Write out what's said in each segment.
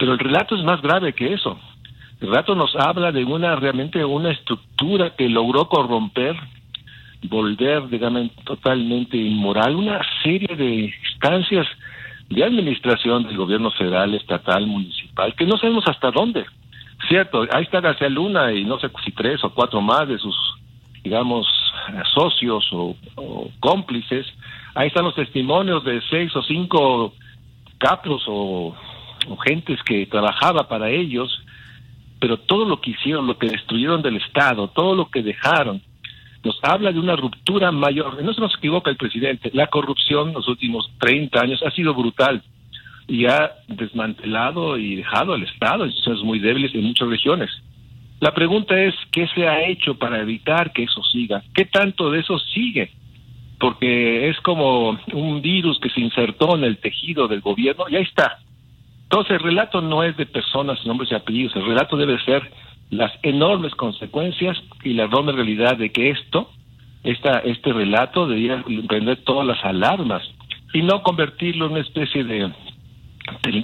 Pero el relato es más grave que eso. El relato nos habla de una realmente una estructura que logró corromper, volver, digamos, totalmente inmoral, una serie de instancias de administración del gobierno federal, estatal, municipal, que no sabemos hasta dónde. Cierto, ahí está García Luna y no sé si tres o cuatro más de sus, digamos, socios o, cómplices. Ahí están los testimonios de seis o cinco capos o, o gentes que trabajaba para ellos, pero todo lo que hicieron, lo que destruyeron del Estado, todo lo que dejaron, nos habla de una ruptura mayor. No se nos equivoca el presidente, la corrupción en los últimos 30 años ha sido brutal y ha desmantelado y dejado al Estado en situaciones muy débiles en muchas regiones. La pregunta es, ¿qué se ha hecho para evitar que eso siga? ¿Qué tanto de eso sigue? Porque es como un virus que se insertó en el tejido del gobierno y ahí está. Entonces el relato no es de personas, nombres y apellidos, el relato debe ser las enormes consecuencias y la enorme realidad de que esto, esta, este relato debería prender todas las alarmas y no convertirlo en una especie de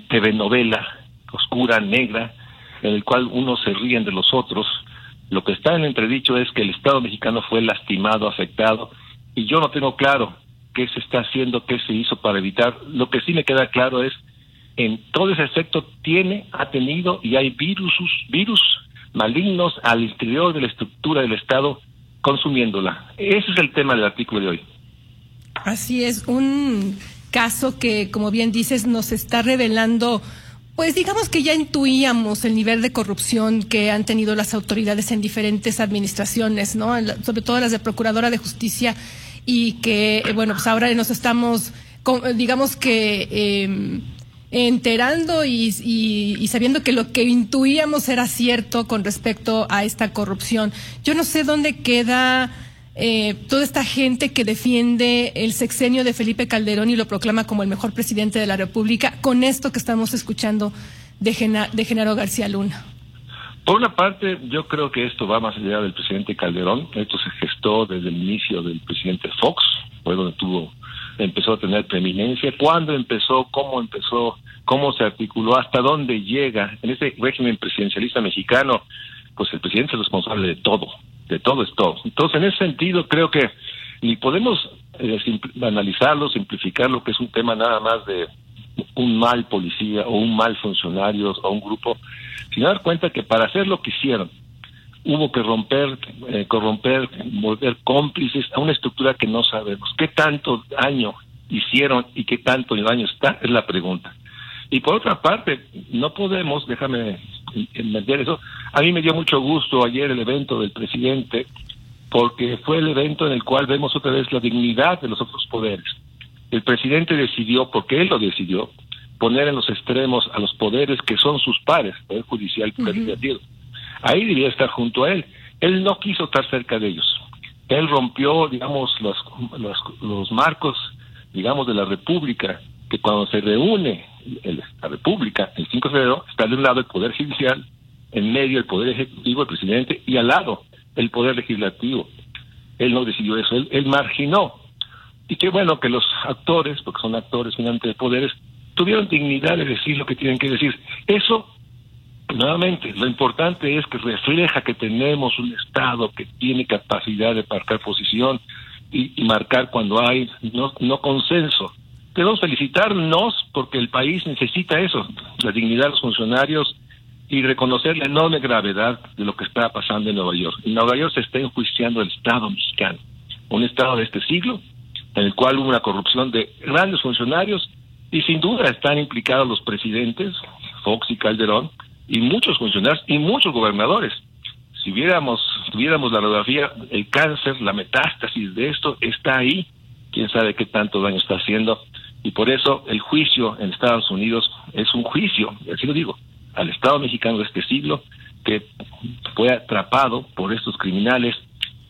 TV novela oscura, negra, en el cual unos se ríen de los otros. Lo que está en entredicho es que el Estado mexicano fue lastimado, afectado, y yo no tengo claro qué se está haciendo, qué se hizo para evitar. Lo que sí me queda claro es en todo ese efecto tiene, ha tenido y hay virus, virus malignos al interior de la estructura del Estado consumiéndola. Ese es el tema del artículo de hoy. Así es, un caso que, como bien dices, nos está revelando pues digamos que ya intuíamos el nivel de corrupción que han tenido las autoridades en diferentes administraciones, ¿no? Sobre todo las de Procuradora de Justicia y que, bueno, pues ahora nos estamos, digamos que, eh, enterando y, sabiendo que lo que intuíamos era cierto con respecto a esta corrupción. Yo no sé dónde queda eh, toda esta gente que defiende el sexenio de Felipe Calderón y lo proclama como el mejor presidente de la República con esto que estamos escuchando de, de Genaro García Luna. Por una parte, yo creo que esto va más allá del presidente Calderón. Esto se gestó desde el inicio del presidente Fox, fue donde tuvo empezó a tener preeminencia, cuándo empezó, cómo empezó, cómo se articuló, hasta dónde llega. En ese régimen presidencialista mexicano, pues el presidente es responsable de todo, de todo es todo. Entonces, en ese sentido, creo que ni podemos eh, analizarlo, simplificarlo, que es un tema nada más de un mal policía o un mal funcionario o un grupo, sino dar cuenta que para hacer lo que hicieron, hubo que romper, eh, corromper, volver cómplices a una estructura que no sabemos. ¿Qué tanto daño hicieron y qué tanto daño está? Es la pregunta. Y por otra parte, no podemos, déjame entender eso, a mí me dio mucho gusto ayer el evento del presidente, porque fue el evento en el cual vemos otra vez la dignidad de los otros poderes. El presidente decidió, porque él lo decidió, poner en los extremos a los poderes que son sus pares, Poder Judicial y Poder Legislativo ahí debía estar junto a él. Él no quiso estar cerca de ellos. Él rompió, digamos, los, los, marcos, digamos, de la República, que cuando se reúne la República, el 5 de febrero, está de un lado el Poder Judicial, en medio el Poder Ejecutivo, el presidente, y al lado el Poder Legislativo. Él no decidió eso, él, él marginó. Y qué bueno que los actores, porque son actores finalmente de poderes, tuvieron dignidad de decir lo que tienen que decir. Eso Nuevamente, lo importante es que refleja que tenemos un Estado que tiene capacidad de marcar posición y, marcar cuando hay no, consenso. Debemos felicitarnos porque el país necesita eso, la dignidad de los funcionarios y reconocer la enorme gravedad de lo que está pasando en Nueva York. En Nueva York se está enjuiciando el Estado mexicano, un Estado de este siglo en el cual hubo una corrupción de grandes funcionarios y sin duda están implicados los presidentes, Fox y Calderón, y muchos funcionarios y muchos gobernadores. Si viéramos, tuviéramos la radiografía, el cáncer, la metástasis de esto está ahí, quién sabe qué tanto daño está haciendo, y por eso el juicio en Estados Unidos es un juicio, así lo digo, al Estado mexicano de este siglo, que fue atrapado por estos criminales,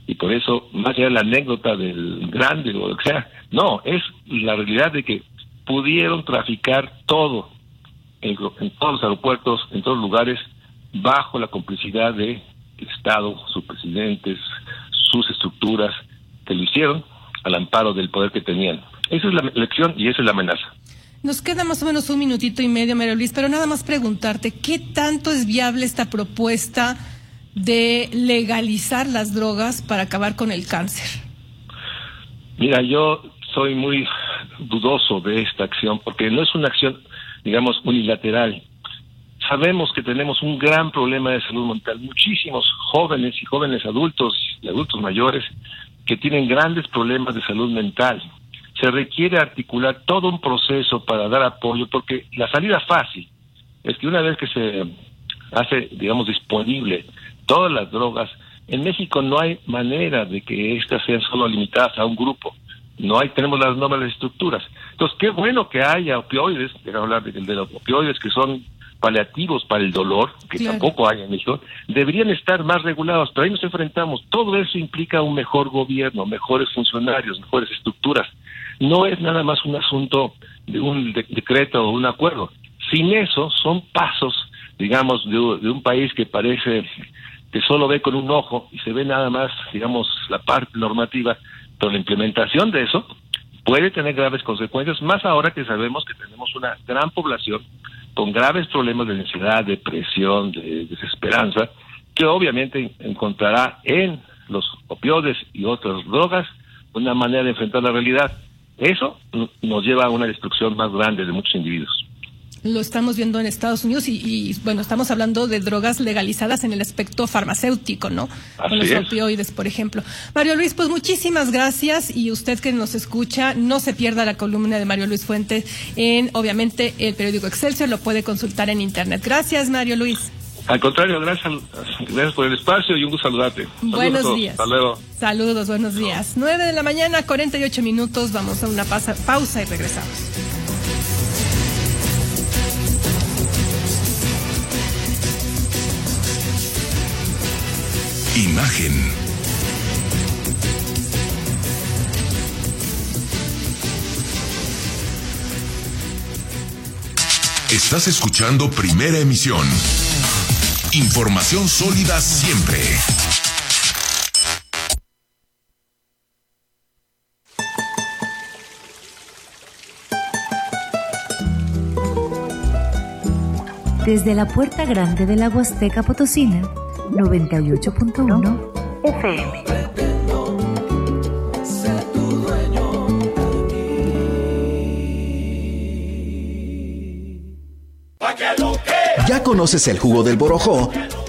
y por eso, más allá de la anécdota del grande o lo que sea, no, es la realidad de que pudieron traficar todo en, todos los aeropuertos, en todos los lugares, bajo la complicidad del Estado, sus presidentes, sus estructuras, que lo hicieron al amparo del poder que tenían. Esa es la lección y esa es la amenaza. Nos queda más o menos un minutito y medio, María Luis, pero nada más preguntarte, ¿qué tanto es viable esta propuesta de legalizar las drogas para acabar con el cáncer? Mira, yo soy muy dudoso de esta acción porque no es una acción, digamos, unilateral. Sabemos que tenemos un gran problema de salud mental. Muchísimos jóvenes y jóvenes adultos y adultos mayores que tienen grandes problemas de salud mental. Se requiere articular todo un proceso para dar apoyo porque la salida fácil es que una vez que se hace, digamos, disponible todas las drogas, en México no hay manera de que éstas sean solo limitadas a un grupo. No hay, tenemos las normas estructuras. Entonces, qué bueno que haya opioides, quiero hablar de, de los opioides que son paliativos para el dolor, que tampoco hay en México, deberían estar más regulados, pero ahí nos enfrentamos. Todo eso implica un mejor gobierno, mejores funcionarios, mejores estructuras. No es nada más un asunto de un decreto o un acuerdo. Sin eso, son pasos, digamos, de un país que parece que solo ve con un ojo y se ve nada más, digamos, la parte normativa, pero la implementación de eso puede tener graves consecuencias, más ahora que sabemos que tenemos una gran población con graves problemas de ansiedad, depresión, de desesperanza, que obviamente encontrará en los opioides y otras drogas una manera de enfrentar la realidad. Eso nos lleva a una destrucción más grande de muchos individuos lo estamos viendo en Estados Unidos y, bueno, estamos hablando de drogas legalizadas en el aspecto farmacéutico, ¿no? Con los opioides, por ejemplo. Mario Luis, pues muchísimas gracias y usted que nos escucha, no se pierda la columna de Mario Luis Fuentes en, obviamente, el periódico Excelsior, lo puede consultar en internet. Gracias, Mario Luis. Al contrario, gracias, gracias por el espacio y un gusto saludarte. buenos días. Hasta luego. Saludos, buenos días. 9 de la mañana, 48 minutos. Vamos a una pausa y regresamos. Imagen. Estás escuchando Primera Emisión. Información sólida siempre. Desde la puerta grande de la Huasteca Potosina, 98.1 FM. ¿Ya conoces el jugo del borojó?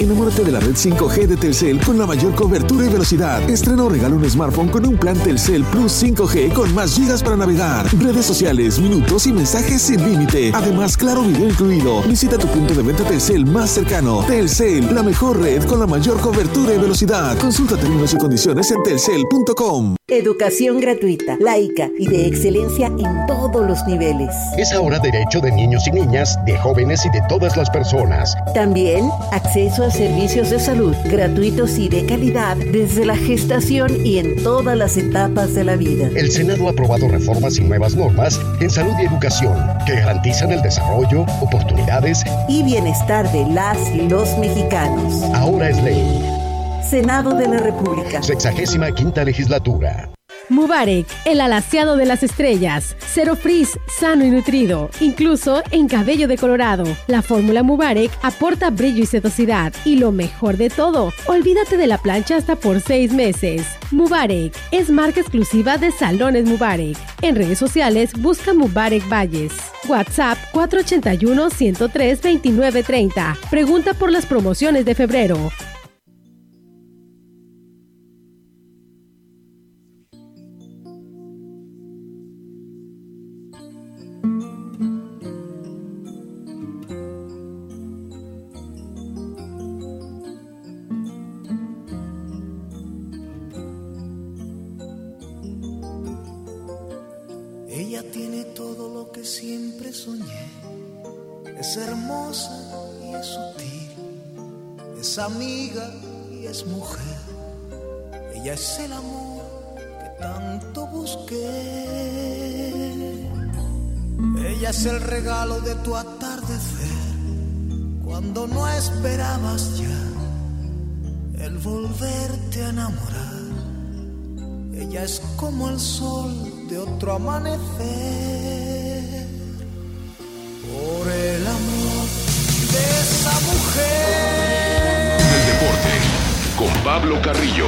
Enamórate de la red 5G de Telcel con la mayor cobertura y velocidad. Estrena o regala un smartphone con un plan Telcel Plus 5G con más gigas para navegar, redes sociales, minutos y mensajes sin límite. Además, claro video incluido. Visita tu punto de venta Telcel más cercano. Telcel, la mejor red con la mayor cobertura y velocidad. Consulta términos y condiciones en telcel.com. Educación gratuita, laica y de excelencia en todos los niveles. Es ahora derecho de niños y niñas, de jóvenes y de todas las personas. También acceso a servicios de salud gratuitos y de calidad desde la gestación y en todas las etapas de la vida. El Senado ha aprobado reformas y nuevas normas en salud y educación que garantizan el desarrollo, oportunidades y bienestar de las y los mexicanos. Ahora es ley. Senado de la República. Sexagésima quinta legislatura. Mubarek, el alaciado de las estrellas. Cero frizz, sano y nutrido, incluso en cabello decolorado. La fórmula Mubarek aporta brillo y sedosidad. Y lo mejor de todo, olvídate de la plancha hasta por seis meses. Mubarek es marca exclusiva de Salones Mubarek. En redes sociales busca Mubarek Valles. WhatsApp 481 103 2930. Pregunta por las promociones de febrero. Ella tiene todo lo que siempre soñé Es hermosa y es sutil, es amiga y es mujer. Ella es el amor que tanto busqué. Ella es el regalo de tu atardecer, cuando no esperabas ya el volverte a enamorar. Ella es como el sol de otro amanecer. Por el amor de esa mujer. El deporte con Pablo Carrillo.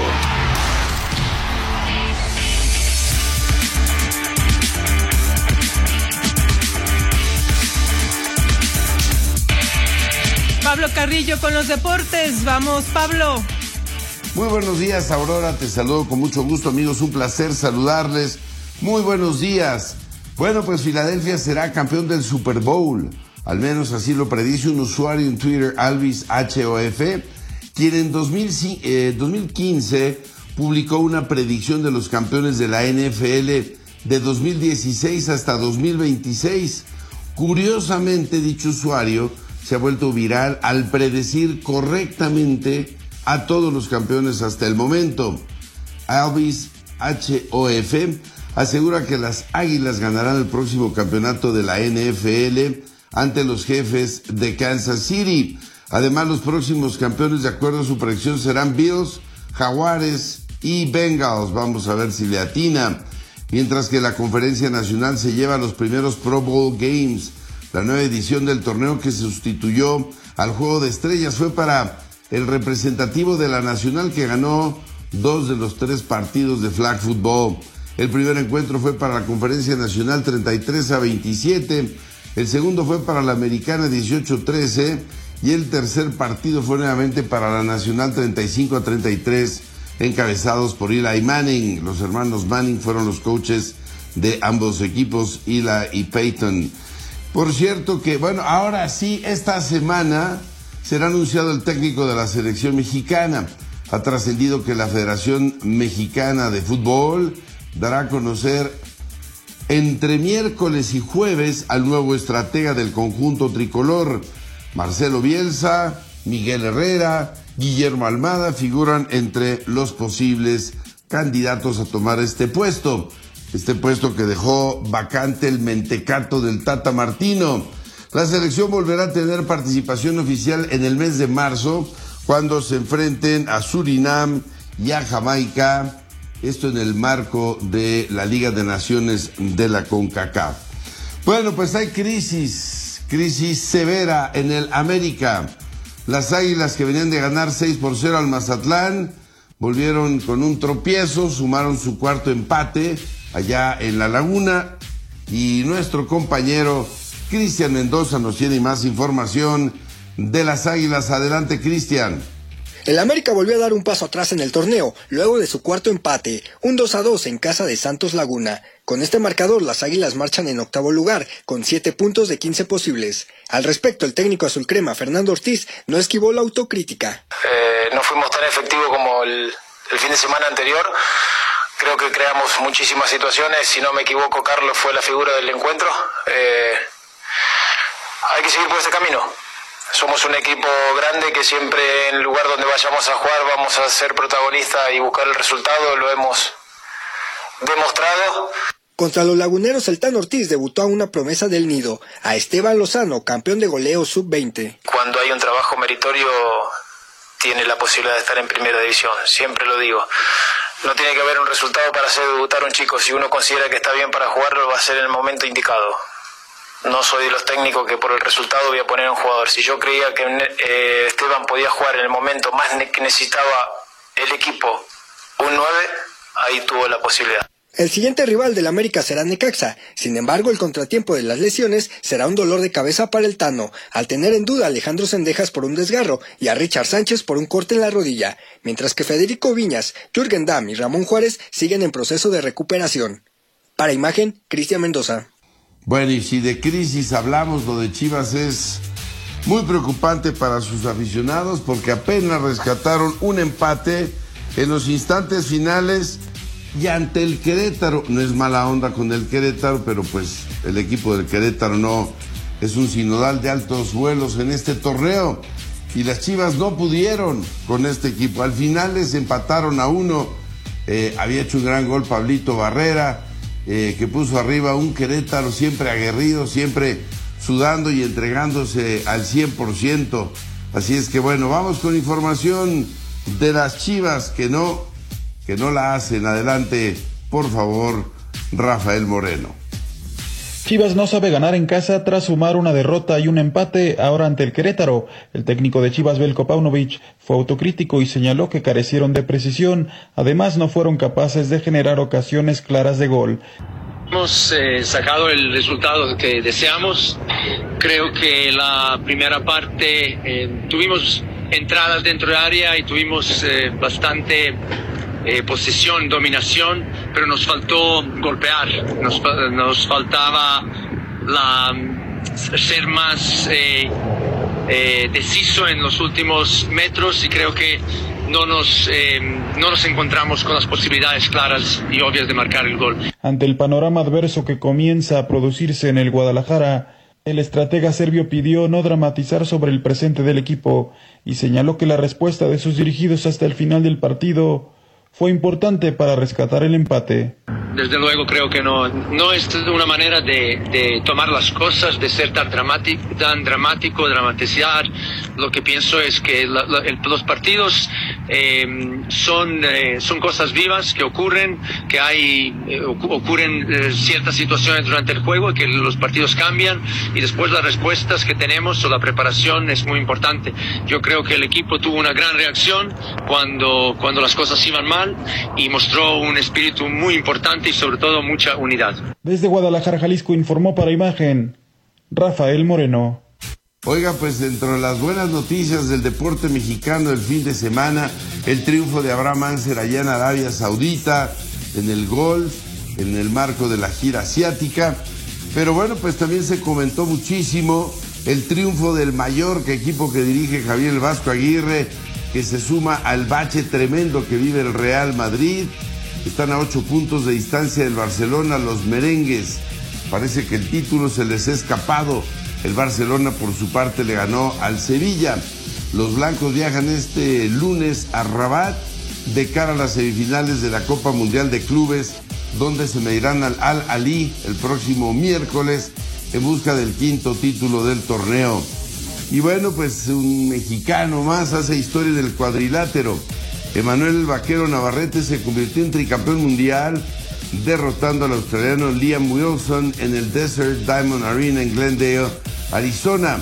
Pablo Carrillo con los deportes. Vamos, Pablo. Muy buenos días, Aurora. Te saludo con mucho gusto, amigos. Un placer saludarles. Muy buenos días. Bueno, pues Filadelfia será campeón del Super Bowl. Al menos así lo predice un usuario en Twitter, Alvis HOF, quien en 2015 eh, publicó una predicción de los campeones de la NFL de 2016 hasta 2026. Curiosamente, dicho usuario se ha vuelto viral al predecir correctamente a todos los campeones hasta el momento. Alvis HOF asegura que las Águilas ganarán el próximo campeonato de la NFL ante los jefes de Kansas City. Además, los próximos campeones, de acuerdo a su predicción, serán Bills, Jaguares y Bengals. Vamos a ver si le atina. Mientras que la conferencia nacional se lleva los primeros Pro Bowl Games la nueva edición del torneo que sustituyó al Juego de Estrellas fue para el representativo de la Nacional que ganó dos de los tres partidos de flag football. El primer encuentro fue para la Conferencia Nacional 33 a 27, el segundo fue para la Americana 18-13 y el tercer partido fue nuevamente para la Nacional 35 a 33, encabezados por Eli Manning. Los hermanos Manning fueron los coaches de ambos equipos, Eli y Peyton. Por cierto que, bueno, ahora sí, esta semana será anunciado el técnico de la selección mexicana. Ha trascendido que la Federación Mexicana de Fútbol dará a conocer entre miércoles y jueves al nuevo estratega del conjunto tricolor. Marcelo Bielsa, Miguel Herrera, Guillermo Almada figuran entre los posibles candidatos a tomar este puesto este puesto que dejó vacante el mentecato del Tata Martino. La selección volverá a tener participación oficial en el mes de marzo cuando se enfrenten a Surinam y a Jamaica, esto en el marco de la Liga de Naciones de la CONCACAF. Bueno, pues hay crisis, crisis severa en el América. Las Águilas que venían de ganar 6 por 0 al Mazatlán volvieron con un tropiezo, sumaron su cuarto empate allá en La Laguna. Y nuestro compañero Cristian Mendoza nos tiene más información de las Águilas. Adelante, Cristian. El América volvió a dar un paso atrás en el torneo, luego de su cuarto empate, un 2 a 2 en casa de Santos Laguna. Con este marcador, las Águilas marchan en octavo lugar, con 7 puntos de 15 posibles. Al respecto, el técnico azul crema, Fernando Ortiz, no esquivó la autocrítica. Eh, no fuimos tan efectivos como el fin de semana anterior. Creo que creamos muchísimas situaciones. Si no me equivoco, Carlos fue la figura del encuentro. Eh, hay que seguir por este camino. Somos un equipo grande que siempre en el lugar donde vayamos a jugar vamos a ser protagonistas y buscar el resultado. Lo hemos demostrado. Contra los laguneros, el Tan Ortiz debutó a una promesa del nido, a Esteban Lozano, campeón de goleo sub-20. Cuando hay un trabajo meritorio, tiene la posibilidad de estar en primera división, siempre lo digo no tiene que haber un resultado para hacer debutar a un chico. Si uno considera que está bien para jugarlo, va a ser en el momento indicado. No soy de los técnicos que por el resultado voy a poner un jugador. Si yo creía que eh, Esteban podía jugar en el momento más que necesitaba el equipo un 9, ahí tuvo la posibilidad. El siguiente rival del América será Necaxa. Sin embargo, el contratiempo de las lesiones será un dolor de cabeza para el Tano, al tener en duda a Alejandro Sendejas por un desgarro y a Richard Sánchez por un corte en la rodilla, mientras que Federico Viñas, Jürgen Damm y Ramón Juárez siguen en proceso de recuperación. Para imagen, Cristian Mendoza. Bueno, y si de crisis hablamos, lo de Chivas es muy preocupante para sus aficionados porque apenas rescataron un empate en los instantes finales y ante el Querétaro, no es mala onda con el Querétaro, pero pues el equipo del Querétaro no es un sinodal de altos vuelos en este torneo. Y las Chivas no pudieron con este equipo. Al final les empataron a uno. Eh, había hecho un gran gol Pablito Barrera, eh, que puso arriba un Querétaro siempre aguerrido, siempre sudando y entregándose al 100%. Así es que bueno, vamos con información de las Chivas que no, que no la hacen. Adelante, por favor, Rafael Moreno. Chivas no sabe ganar en casa tras sumar una derrota y un empate ahora ante el Querétaro. El técnico de Chivas, Belko Paunovic, fue autocrítico y señaló que carecieron de precisión. Además, no fueron capaces de generar ocasiones claras de gol. Hemos eh, sacado el resultado que deseamos. Creo que la primera parte eh, tuvimos entradas dentro del área y tuvimos eh, bastante posesión, dominación, pero nos faltó golpear, nos, nos faltaba ser más eh, eh, deciso en los últimos metros y creo que no nos, eh, no nos encontramos con las posibilidades claras y obvias de marcar el gol. Ante el panorama adverso que comienza a producirse en el Guadalajara, el estratega serbio pidió no dramatizar sobre el presente del equipo y señaló que la respuesta de sus dirigidos hasta el final del partido fue importante para rescatar el empate. Desde luego creo que no, no es una manera de, de tomar las cosas, de ser tan dramático, tan dramático, dramatizar. Lo que pienso es que la, la, el, los partidos eh, son, eh, son cosas vivas que ocurren, que hay, eh, ocurren eh, ciertas situaciones durante el juego y que los partidos cambian y después las respuestas que tenemos o la preparación es muy importante. Yo creo que el equipo tuvo una gran reacción cuando, cuando las cosas iban mal y mostró un espíritu muy importante y sobre todo mucha unidad. Desde Guadalajara, Jalisco, informó para Imagen Rafael Moreno. Oiga, pues dentro de las buenas noticias del deporte mexicano del fin de semana, el triunfo de Abraham Anser allá en Arabia Saudita, en el golf, en el marco de la gira asiática. Pero bueno, pues también se comentó muchísimo el triunfo del Mallorca, equipo que dirige Javier Vasco Aguirre, que se suma al bache tremendo que vive el Real Madrid. Están a ocho puntos de distancia del Barcelona, los merengues. Parece que el título se les ha escapado. El Barcelona por su parte le ganó al Sevilla. Los blancos viajan este lunes a Rabat de cara a las semifinales de la Copa Mundial de Clubes, donde se medirán al Al Ali el próximo miércoles en busca del quinto título del torneo. Y bueno, pues un mexicano más hace historia del cuadrilátero. Emanuel Vaquero Navarrete se convirtió en tricampeón mundial derrotando al australiano Liam Wilson en el Desert Diamond Arena en Glendale, Arizona.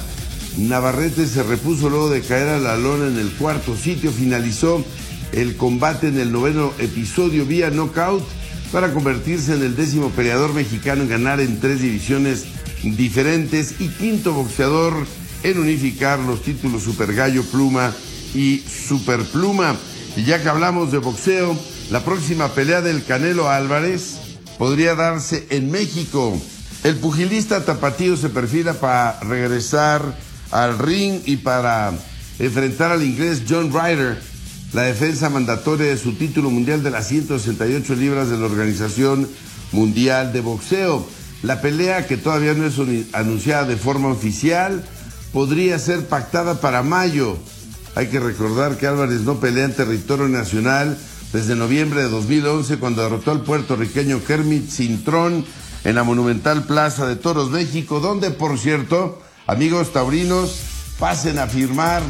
Navarrete se repuso luego de caer a la lona en el cuarto sitio, finalizó el combate en el noveno episodio vía knockout para convertirse en el décimo peleador mexicano en ganar en tres divisiones diferentes y quinto boxeador en unificar los títulos Super Gallo Pluma y Super Pluma. Y ya que hablamos de boxeo, la próxima pelea del Canelo Álvarez podría darse en México. El pugilista tapatío se perfila para regresar al ring y para enfrentar al inglés John Ryder, la defensa mandatoria de su título mundial de las 168 libras de la Organización Mundial de Boxeo. La pelea, que todavía no es anunciada de forma oficial, podría ser pactada para mayo. Hay que recordar que Álvarez no pelea en territorio nacional desde noviembre de 2011 cuando derrotó al puertorriqueño Kermit Cintrón en la monumental Plaza de Toros México, donde por cierto, amigos taurinos, pasen a firmar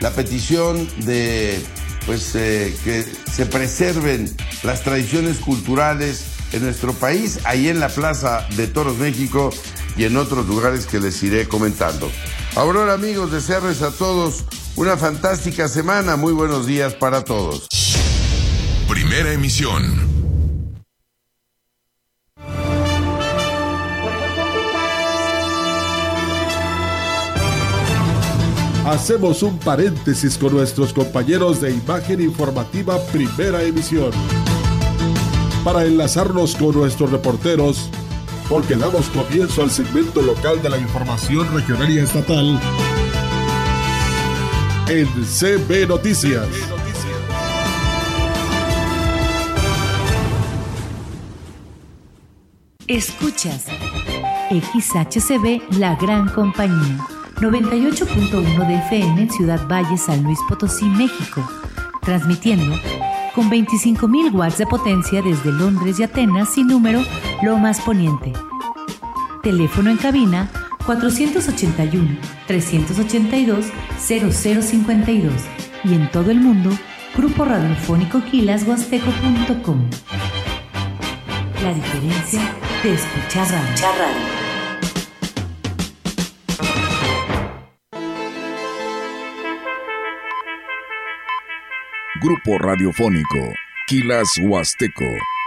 la petición de pues eh, que se preserven las tradiciones culturales en nuestro país, ahí en la Plaza de Toros México y en otros lugares que les iré comentando. Ahora amigos, desearles a todos una fantástica semana. Muy buenos días para todos. Primera emisión. Hacemos un paréntesis con nuestros compañeros de Imagen Informativa Primera Emisión. Para enlazarnos con nuestros reporteros, porque damos comienzo al segmento local de la información regional y estatal en CB Noticias. Escuchas XHCB La Gran Compañía. 98.1 de FM en Ciudad Valle, San Luis Potosí, México. Transmitiendo con 25.000 watts de potencia desde Londres y Atenas sin número Lomas Poniente. Teléfono en cabina 481-382-0052 y en todo el mundo Grupo Radiofónico Quilashuasteco.com. La diferencia de escuchar radio. Grupo Radiofónico, Quilas Huasteco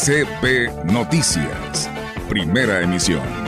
CP Noticias, primera emisión.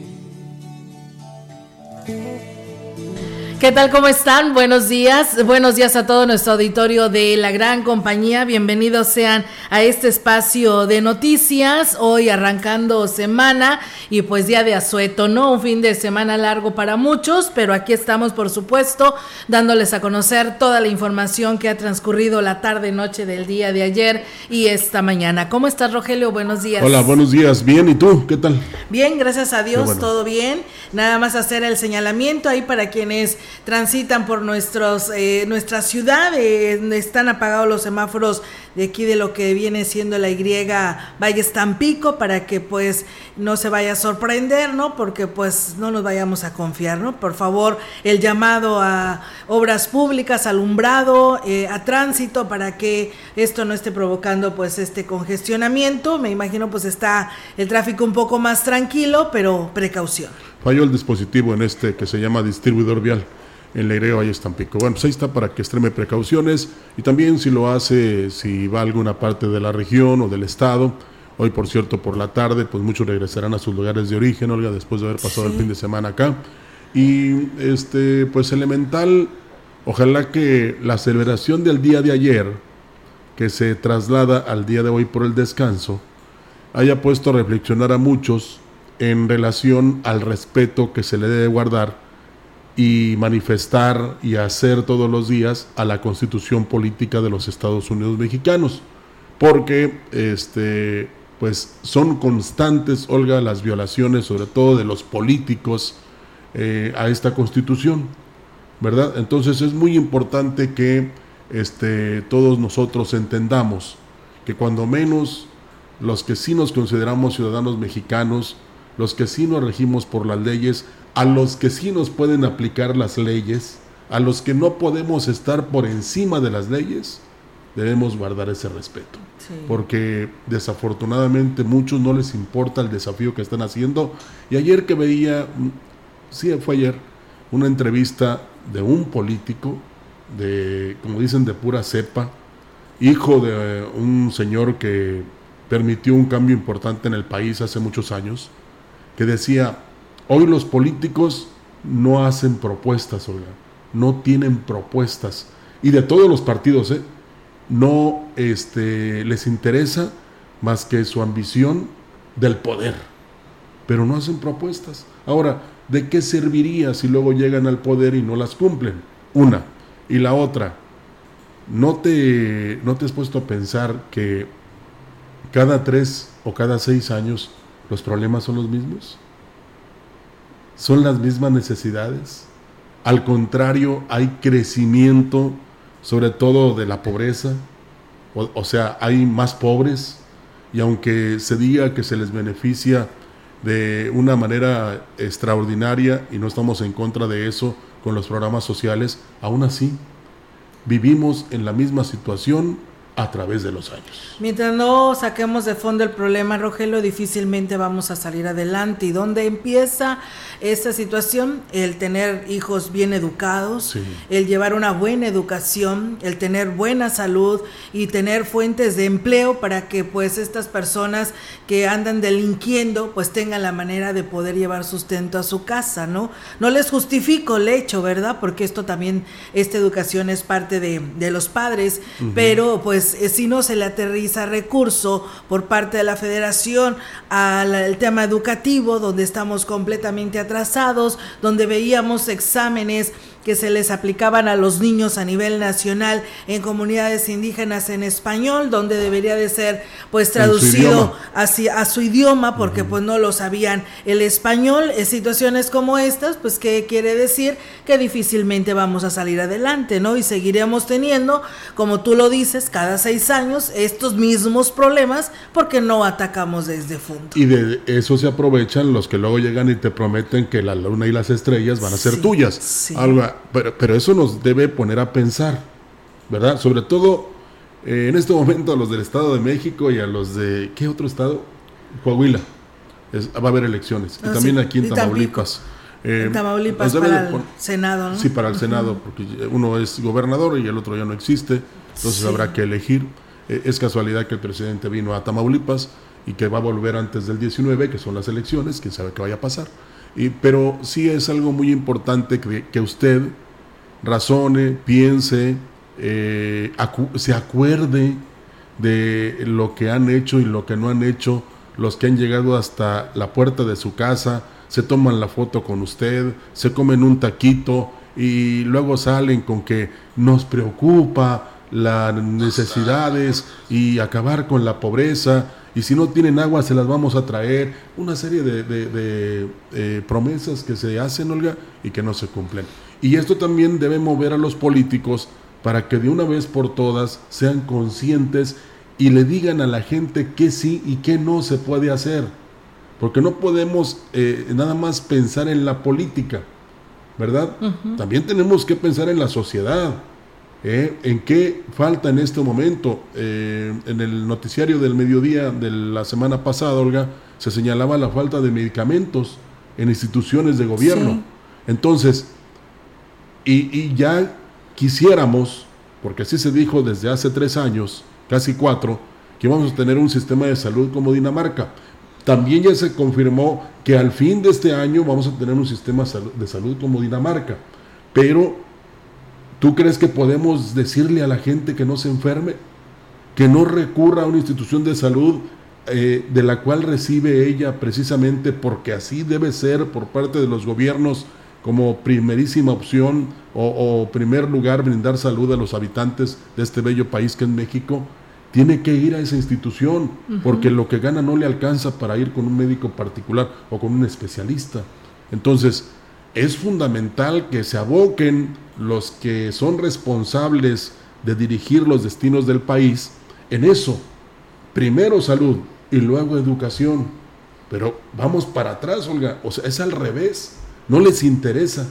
Thank you. ¿Qué tal? ¿Cómo están? Buenos días. Buenos días a todo nuestro auditorio de la gran compañía. Bienvenidos sean a este espacio de noticias. Hoy arrancando semana y pues día de asueto, ¿no? Un fin de semana largo para muchos, pero aquí estamos, por supuesto, dándoles a conocer toda la información que ha transcurrido la tarde, noche del día de ayer y esta mañana. ¿Cómo estás, Rogelio? Buenos días. Hola, buenos días. Bien, ¿y tú? ¿Qué tal? Bien, gracias a Dios, todo bien. Nada más hacer el señalamiento ahí para quienes transitan por nuestros, eh, nuestra ciudad, están apagados los semáforos de aquí de lo que viene siendo la Y Valles Tampico para que pues no se vaya a sorprender, ¿no? Porque pues no nos vayamos a confiar, ¿no? Por favor, el llamado a obras públicas, alumbrado, eh, a tránsito para que esto no esté provocando pues este congestionamiento. Me imagino pues está el tráfico un poco más tranquilo, pero precaución. Falló el dispositivo en este que se llama distribuidor vial en la Valle Estampico. Bueno, pues ahí está para que extreme precauciones y también si lo hace, si va a alguna parte de la región o del estado. Hoy, por cierto, por la tarde, pues muchos regresarán a sus lugares de origen, Olga, después de haber pasado el fin de semana acá. Y este, pues elemental, ojalá que la celebración del día de ayer, que se traslada al día de hoy por el descanso, haya puesto a reflexionar a muchos en relación al respeto que se le debe guardar y manifestar y hacer todos los días a la constitución política de los Estados Unidos mexicanos. Porque este, pues son constantes, Olga, las violaciones, sobre todo de los políticos, eh, a esta constitución. ¿Verdad? Entonces es muy importante que este, todos nosotros entendamos que cuando menos los que sí nos consideramos ciudadanos mexicanos, los que sí nos regimos por las leyes, a los que sí nos pueden aplicar las leyes, a los que no podemos estar por encima de las leyes, debemos guardar ese respeto. Porque desafortunadamente muchos no les importa el desafío que están haciendo. Y ayer que veía, mm, sí fue ayer, una entrevista de un político, de, como dicen, de pura cepa, hijo de un señor que permitió un cambio importante en el país hace muchos años, que decía, Hoy los políticos no hacen propuestas, Olga, no tienen propuestas. Y de todos los partidos, ¿eh? no este, les interesa más que su ambición del poder, pero no hacen propuestas. Ahora, ¿de qué serviría si luego llegan al poder y no las cumplen? Una. Y la otra, ¿no te, no te has puesto a pensar que cada tres o cada seis años los problemas son los mismos? ¿Son las mismas necesidades? Al contrario, hay crecimiento, sobre todo de la pobreza, o, sea, hay más pobres, y aunque se diga que se les beneficia de una manera extraordinaria, y no estamos en contra de eso con los programas sociales, aún así vivimos en la misma situación a través de los años. Mientras no saquemos de fondo el problema, Rogelio, difícilmente vamos a salir adelante. ¿Y dónde empieza esta situación? El tener hijos bien educados, el llevar una buena educación, el tener buena salud y tener fuentes de empleo para que pues estas personas que andan delinquiendo pues tengan la manera de poder llevar sustento a su casa, ¿no? No les justifico el hecho, ¿verdad? Porque esto también, esta educación es parte de, de los padres, pero pues eh, si no se le aterriza recurso por parte de la federación al tema educativo, donde estamos completamente atrasados, donde veíamos exámenes que se les aplicaban a los niños a nivel nacional en comunidades indígenas en español, donde debería de ser pues traducido hacia, a su idioma porque pues no lo sabían el español. En situaciones como estas, pues qué quiere decir que difícilmente vamos a salir adelante, ¿no? Y seguiremos teniendo, como tú lo dices, cada seis años estos mismos problemas porque no atacamos desde fondo. Y de eso se aprovechan los que luego llegan y te prometen que la luna y las estrellas van a ser tuyas. Sí pero, eso nos debe poner a pensar, ¿verdad? Sobre todo eh, en este momento a los del Estado de México y a los de, ¿qué otro estado? Coahuila. va a haber elecciones. y ah, también aquí en Tamaulipas. Eh, en Tamaulipas para el Senado, ¿no? Sí, para el Senado, porque uno es gobernador y el otro ya no existe, entonces habrá que elegir. Eh, es casualidad que el presidente vino a Tamaulipas y que va a volver antes del 19, que son las elecciones, quién sabe qué vaya a pasar. Y, pero sí es algo muy importante que, que usted razone, piense, eh, se acuerde de lo que han hecho y lo que no han hecho los que han llegado hasta la puerta de su casa, se toman la foto con usted, se comen un taquito y luego salen con que nos preocupa las necesidades y acabar con la pobreza y si no tienen agua se las vamos a traer, una serie de, eh, promesas que se hacen, Olga, y que no se cumplen. Y esto también debe mover a los políticos para que de una vez por todas sean conscientes y le digan a la gente qué sí y qué no se puede hacer. Porque no podemos eh, nada más pensar en la política, ¿verdad? También tenemos que pensar en la sociedad. ¿Eh? ¿En qué falta en este momento? Eh, en el noticiario del mediodía de la semana pasada, Olga, se señalaba la falta de medicamentos en instituciones de gobierno. Entonces, y, ya quisiéramos, porque así se dijo desde hace tres años, casi cuatro, que vamos a tener un sistema de salud como Dinamarca. También ya se confirmó que al fin de este año vamos a tener un sistema de salud como Dinamarca. Pero, ¿tú crees que podemos decirle a la gente que no se enferme? Que no recurra a una institución de salud eh, de la cual recibe ella precisamente porque así debe ser por parte de los gobiernos como primerísima opción o, primer lugar brindar salud a los habitantes de este bello país que es México, tiene que ir a esa institución, porque lo que gana no le alcanza para ir con un médico particular o con un especialista. Entonces, es fundamental que se aboquen los que son responsables de dirigir los destinos del país en eso. Primero salud y luego educación. Pero vamos para atrás, Olga. O sea, es al revés no les interesa.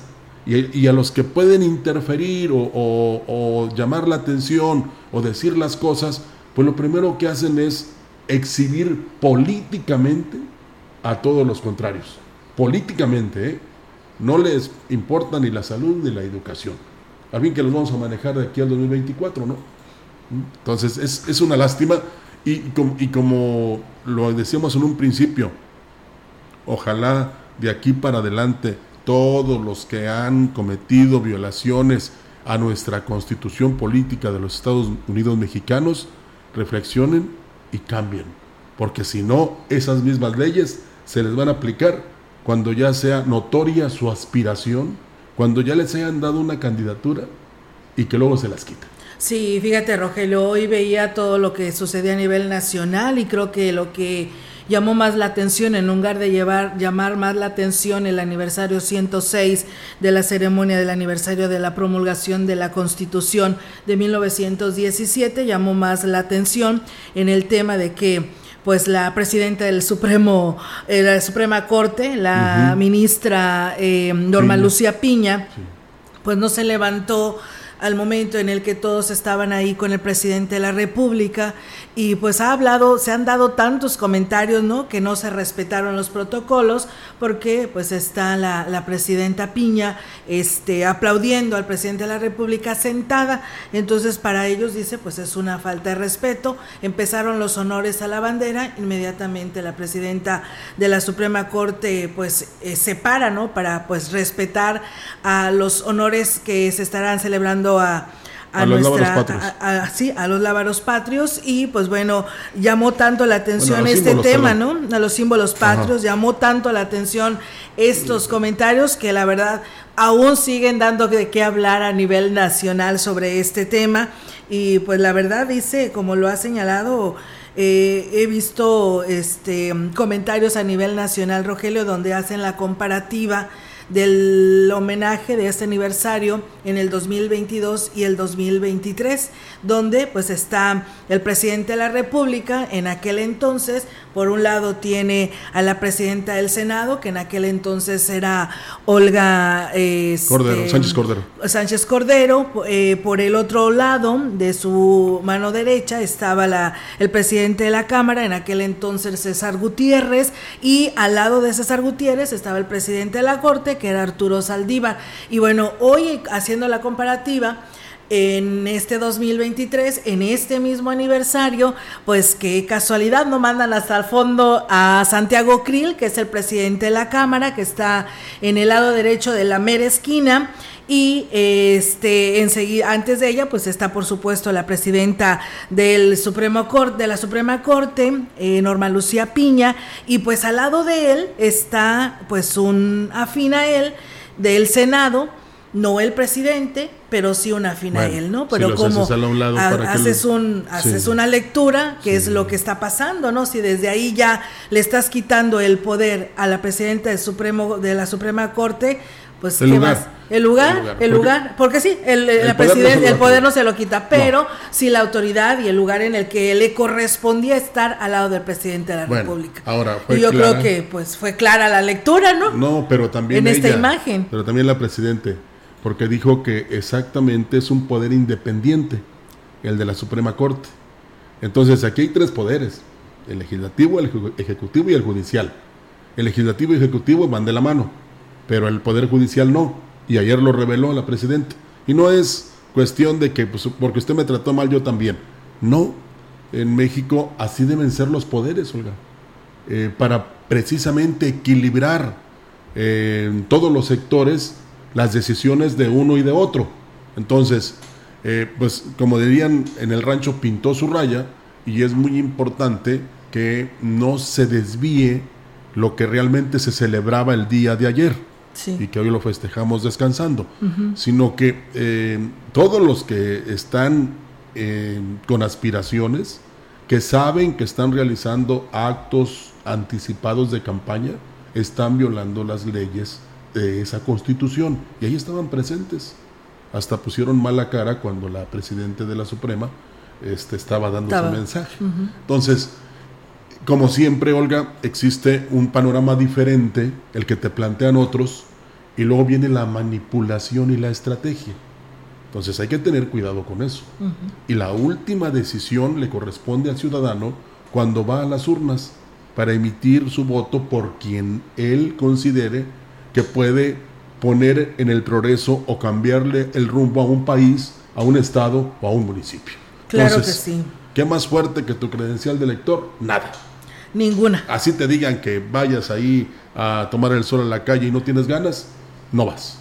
Y, a los que pueden interferir o, llamar la atención o decir las cosas, pues lo primero que hacen es exhibir políticamente a todos los contrarios. Políticamente, ¿eh? No les importa ni la salud ni la educación. A bien que los vamos a manejar de aquí al 2024, ¿no? Entonces es, es una lástima y, y como lo decíamos en un principio, ojalá de aquí para adelante todos los que han cometido violaciones a nuestra constitución política de los Estados Unidos mexicanos reflexionen y cambien. porque si no, esas mismas leyes se les van a aplicar cuando ya sea notoria su aspiración, cuando ya les hayan dado una candidatura y que luego se las quita. Sí, fíjate Rogelio, hoy veía todo lo que sucedía a nivel nacional y creo que lo que llamó más la atención en lugar de llevar, llamar más la atención el aniversario 106 de la ceremonia del aniversario de la promulgación de la Constitución de 1917, llamó más la atención en el tema de que pues la presidenta del Supremo, eh, la Suprema Corte, la ministra eh, Norma Lucía Piña, pues no se levantó al momento en el que todos estaban ahí con el presidente de la República y pues ha hablado, se han dado tantos comentarios, ¿no? Que no se respetaron los protocolos porque pues está la, la presidenta Piña este, aplaudiendo al presidente de la República sentada, entonces para ellos dice pues es una falta de respeto, empezaron los honores a la bandera, inmediatamente la presidenta de la Suprema Corte pues eh, se para, ¿no? Para pues respetar a los honores que se estarán celebrando a a, nuestra. A, sí, a los lábaros patrios y pues bueno, llamó tanto la atención este tema, ¿no? A los símbolos patrios, llamó tanto la atención estos comentarios que la verdad aún siguen dando de qué hablar a nivel nacional sobre este tema y pues la verdad dice, como lo ha señalado, eh, he visto este comentarios a nivel nacional, Rogelio, donde hacen la comparativa del homenaje de este aniversario en el 2022 y el 2023, donde pues está el presidente de la República en aquel entonces, por un lado tiene a la presidenta del Senado, que en aquel entonces era Olga este, Cordero, Sánchez Cordero. Sánchez Cordero, eh, por el otro lado de su mano derecha estaba la, el presidente de la Cámara, en aquel entonces César Gutiérrez, y al lado de César Gutiérrez estaba el presidente de la Corte, que era Arturo Saldívar. Y bueno, hoy haciendo la comparativa, en este 2023, en este mismo aniversario, pues qué casualidad, no mandan hasta el fondo a Santiago Krill, que es el presidente de la Cámara, que está en el lado derecho de la mera esquina, y este enseguida antes de ella pues está por supuesto la presidenta del Supremo Corte de la Suprema Corte eh, Norma Lucía Piña y pues al lado de él está pues un afín a él del Senado no el presidente, pero sí una afín a él, ¿no? Pero como haces, un, haces una lectura, que es lo que está pasando, ¿no? Si desde ahí ya le estás quitando el poder a la presidenta del Supremo, de la Suprema Corte, pues el lugar. El lugar, el lugar, porque, sí, el, el, poder, no el poder no se lo quita, pero sí la autoridad y el lugar en el que le correspondía estar al lado del presidente de la República. Ahora, y yo creo que pues fue clara la lectura, ¿no? No, pero también en esta imagen. Pero también la presidente, porque dijo que exactamente es un poder independiente, el de la Suprema Corte. Entonces aquí hay tres poderes, el legislativo, el ejecutivo y el judicial. El legislativo y el ejecutivo van de la mano, pero el poder judicial no y ayer lo reveló la presidenta. Y no es cuestión de que, pues, porque usted me trató mal, yo también. No, en México así deben ser los poderes, Olga, eh, para precisamente equilibrar eh, en todos los sectores las decisiones de uno y de otro. Entonces, eh, pues como dirían en el rancho, pintó su raya y es muy importante que no se desvíe lo que realmente se celebraba el día de ayer y que hoy lo festejamos descansando, sino que eh, todos los que están eh, con aspiraciones, que saben que están realizando actos anticipados de campaña, están violando las leyes de esa constitución. Y ahí estaban presentes. Hasta pusieron mala cara cuando la presidenta de la Suprema este, estaba dando su mensaje. Entonces, como siempre, Olga, existe un panorama diferente, el que te plantean otros, y luego viene la manipulación y la estrategia. Entonces hay que tener cuidado con eso. Y la última decisión le corresponde al ciudadano cuando va a las urnas para emitir su voto por quien él considere que puede poner en el progreso o cambiarle el rumbo a un país, a un estado o a un municipio. Claro que sí. ¿Qué más fuerte que tu credencial de elector? Nada. Ninguna. Así te digan que vayas ahí a tomar el sol a la calle y no tienes ganas, no vas.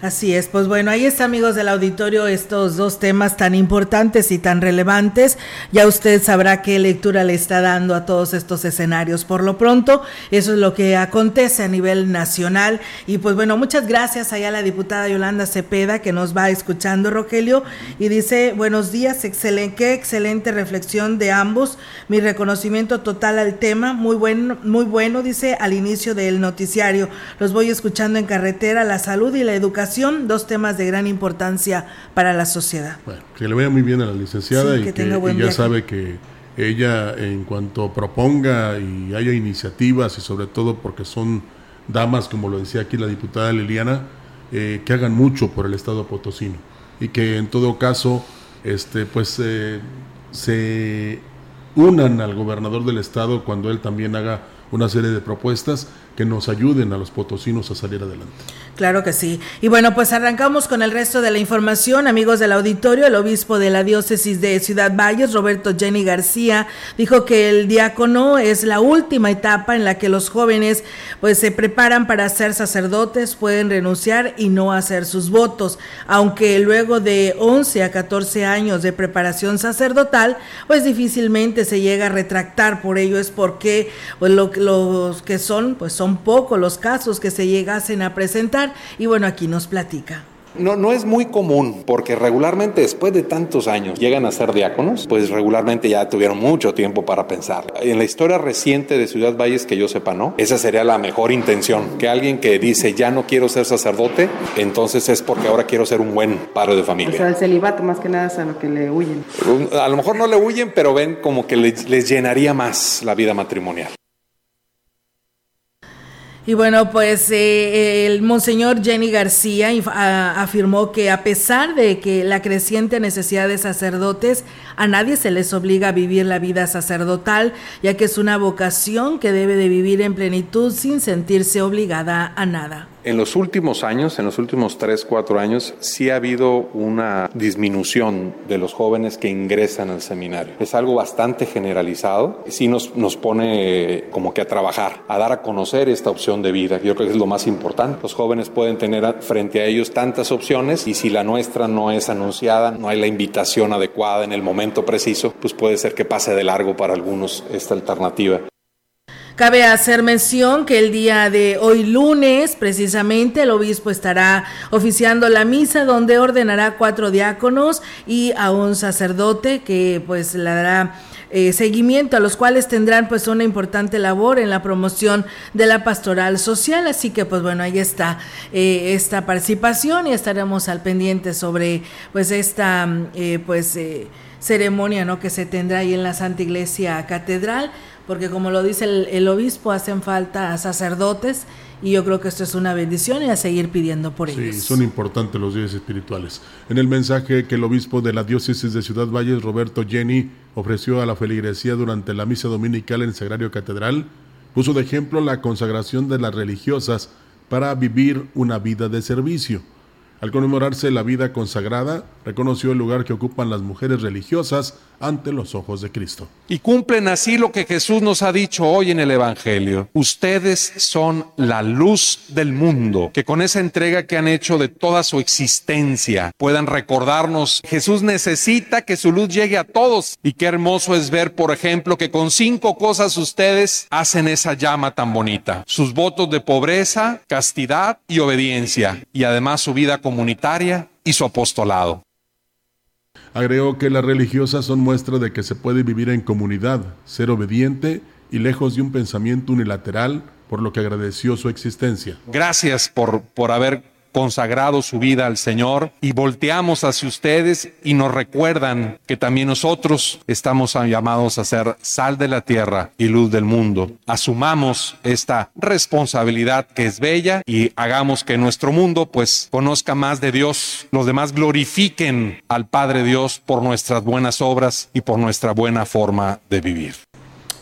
Así es, pues bueno, ahí está amigos del auditorio estos dos temas tan importantes y tan relevantes. Ya usted sabrá qué lectura le está dando a todos estos escenarios. Por lo pronto, eso es lo que acontece a nivel nacional. Y pues bueno, muchas gracias allá a la diputada Yolanda Cepeda que nos va escuchando, Rogelio, y dice, buenos días, excelente, qué excelente reflexión de ambos. Mi reconocimiento total al tema, muy bueno, muy bueno, dice al inicio del noticiario. Los voy escuchando en carretera, la salud y la educación dos temas de gran importancia para la sociedad. Bueno, que le vaya muy bien a la licenciada y que, ya sabe que ella en cuanto proponga y haya iniciativas y sobre todo porque son damas, como lo decía aquí la diputada Liliana, eh, que hagan mucho por el Estado potosino y que en todo caso este, pues eh, se unan al gobernador del Estado cuando él también haga una serie de propuestas que nos ayuden a los potosinos a salir adelante. Claro que sí. Y bueno, pues arrancamos con el resto de la información. Amigos del auditorio, el obispo de la diócesis de Ciudad Valles, Roberto Jenny García, dijo que el diácono es la última etapa en la que los jóvenes pues se preparan para ser sacerdotes, pueden renunciar y no hacer sus votos, aunque luego de 11 a 14 años de preparación sacerdotal, pues difícilmente se llega a retractar, por ello es porque pues, los que son pues son pocos los casos que se llegasen a presentar y bueno, aquí nos platica. No, no es muy común porque regularmente después de tantos años llegan a ser diáconos, pues regularmente ya tuvieron mucho tiempo para pensar. En la historia reciente de Ciudad Valles que yo sepa, ¿no? Esa sería la mejor intención, que alguien que dice ya no quiero ser sacerdote, entonces es porque ahora quiero ser un buen padre de familia. O sea, el celibato más que nada es a lo que le huyen. A lo mejor no le huyen, pero ven como que les llenaría más la vida matrimonial. Y bueno, pues eh, el monseñor Jenny García afirmó que a pesar de que la creciente necesidad de sacerdotes, a nadie se les obliga a vivir la vida sacerdotal, ya que es una vocación que debe de vivir en plenitud sin sentirse obligada a nada. En los últimos años, en los últimos tres, cuatro años, sí ha habido una disminución de los jóvenes que ingresan al seminario. Es algo bastante generalizado. Sí nos, nos pone como que a trabajar, a dar a conocer esta opción de vida. Yo creo que es lo más importante. Los jóvenes pueden tener frente a ellos tantas opciones y si la nuestra no es anunciada, no hay la invitación adecuada en el momento preciso, pues puede ser que pase de largo para algunos esta alternativa. Cabe hacer mención que el día de hoy lunes, precisamente, el obispo estará oficiando la misa donde ordenará cuatro diáconos y a un sacerdote que pues le dará eh, seguimiento, a los cuales tendrán pues una importante labor en la promoción de la pastoral social. Así que pues bueno, ahí está eh, esta participación y estaremos al pendiente sobre pues esta eh, pues ceremonia ¿no? que se tendrá ahí en la Santa Iglesia Catedral porque como lo dice el, obispo, hacen falta sacerdotes y yo creo que esto es una bendición y a seguir pidiendo por ellos. Sí, son importantes los días espirituales. En el mensaje que el obispo de la diócesis de Ciudad Valles, Roberto Jenny, ofreció a la feligresía durante la misa dominical en el Sagrario Catedral, puso de ejemplo la consagración de las religiosas para vivir una vida de servicio al conmemorarse la vida consagrada, reconoció el lugar que ocupan las mujeres religiosas ante los ojos de Cristo. Y cumplen así lo que Jesús nos ha dicho hoy en el Evangelio. Ustedes son la luz del mundo, que con esa entrega que han hecho de toda su existencia puedan recordarnos, Jesús necesita que su luz llegue a todos. Y qué hermoso es ver, por ejemplo, que con cinco cosas ustedes hacen esa llama tan bonita. Sus votos de pobreza, castidad y obediencia. Y además su vida comunitaria y su apostolado. Agregó que las religiosas son muestra de que se puede vivir en comunidad, ser obediente y lejos de un pensamiento unilateral, por lo que agradeció su existencia. Gracias por, por haber consagrado su vida al Señor y volteamos hacia ustedes y nos recuerdan que también nosotros estamos llamados a ser sal de la tierra y luz del mundo. Asumamos esta responsabilidad que es bella y hagamos que nuestro mundo pues conozca más de Dios, los demás glorifiquen al Padre Dios por nuestras buenas obras y por nuestra buena forma de vivir.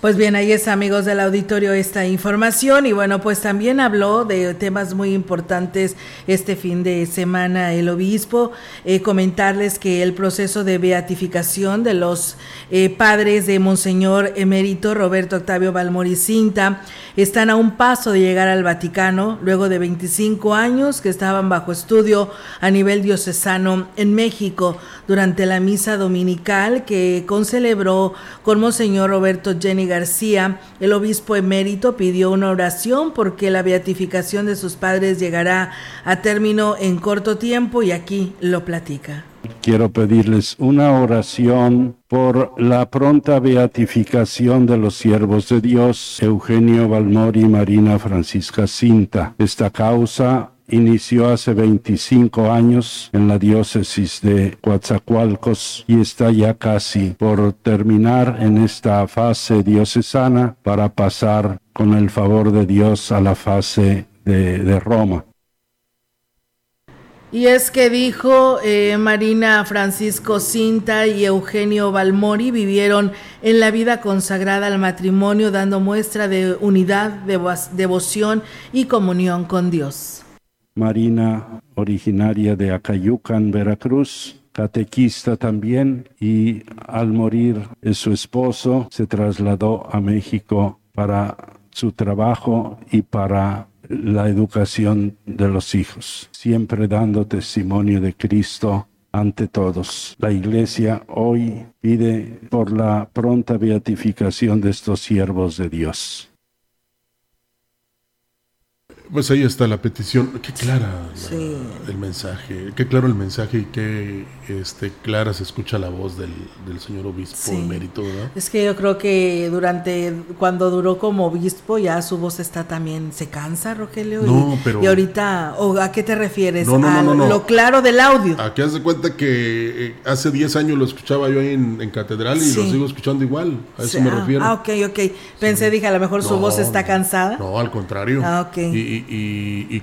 Pues bien, ahí es amigos del auditorio esta información y bueno, pues también habló de temas muy importantes este fin de semana el obispo. Eh, comentarles que el proceso de beatificación de los eh, padres de Monseñor Emérito Roberto Octavio Balmori Cinta están a un paso de llegar al Vaticano luego de 25 años que estaban bajo estudio a nivel diocesano en México durante la misa dominical que concelebró con Monseñor Roberto Jenny García, el obispo emérito pidió una oración porque la beatificación de sus padres llegará a término en corto tiempo y aquí lo platica. Quiero pedirles una oración por la pronta beatificación de los siervos de Dios, Eugenio Balmori y Marina Francisca Cinta. Esta causa inició hace 25 años en la diócesis de Coatzacoalcos y está ya casi por terminar en esta fase diocesana para pasar con el favor de Dios a la fase de, Roma. Y es que dijo eh, Marina Francisco Cinta y Eugenio Balmori vivieron en la vida consagrada al matrimonio dando muestra de unidad, devoción y comunión con Dios. Marina, originaria de Acayucan, Veracruz, catequista también, y al morir su esposo se trasladó a México para su trabajo y para la educación de los hijos, siempre dando testimonio de Cristo ante todos. La Iglesia hoy pide por la pronta beatificación de estos siervos de Dios. Pues ahí está la petición. Qué clara el mensaje. Qué claro el mensaje y qué este, clara se escucha la voz del, señor obispo emérito, ¿verdad? Es que yo creo que durante, cuando duró como obispo, ya su voz está también, se cansa, Rogelio. No, y, pero. Y ahorita, ¿o ¿a qué te refieres? No, no, a lo claro del audio. Aquí haz de cuenta que eh, hace 10 años lo escuchaba yo ahí en, Catedral y lo sigo escuchando igual. A eso me ah, refiero. Ah, ok, ok. Pensé, dije, a lo mejor su voz está cansada. No, al contrario. Ah, ok. Y, y,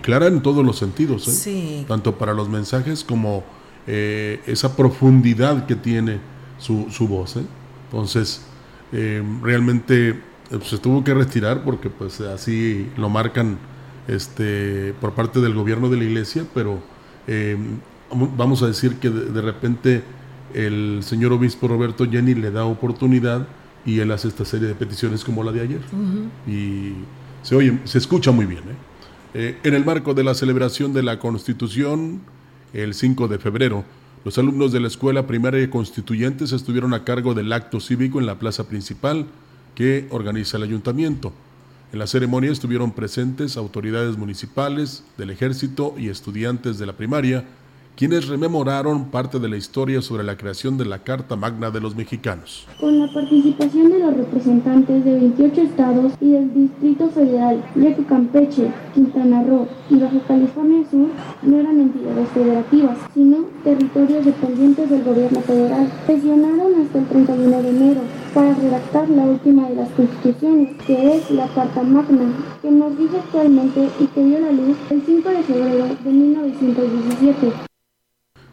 clara en todos los sentidos, ¿eh? tanto para los mensajes como eh, esa profundidad que tiene su, su voz. ¿eh? Entonces, realmente se tuvo que retirar porque pues así lo marcan este, por parte del gobierno de la iglesia, pero vamos a decir que de, repente el señor obispo Roberto Jenny le da oportunidad y él hace esta serie de peticiones como la de ayer. Y se oye, se escucha muy bien. ¿eh? Eh, en el marco de la celebración de la Constitución, el 5 de febrero, los alumnos de la Escuela Primaria Constituyentes estuvieron a cargo del acto cívico en la plaza principal que organiza el ayuntamiento. En la ceremonia estuvieron presentes autoridades municipales, del ejército y estudiantes de la primaria, quienes rememoraron parte de la historia sobre la creación de la Carta Magna de los Mexicanos. Con la participación de los representantes de 28 estados y del Distrito Federal, ya que Campeche, Quintana Roo y Baja California Sur no eran entidades federativas, sino territorios dependientes del gobierno federal, presionaron hasta el 31 de enero para redactar la última de las constituciones, que es la Carta Magna, que nos dice actualmente y que dio la luz el 5 de febrero de 1917.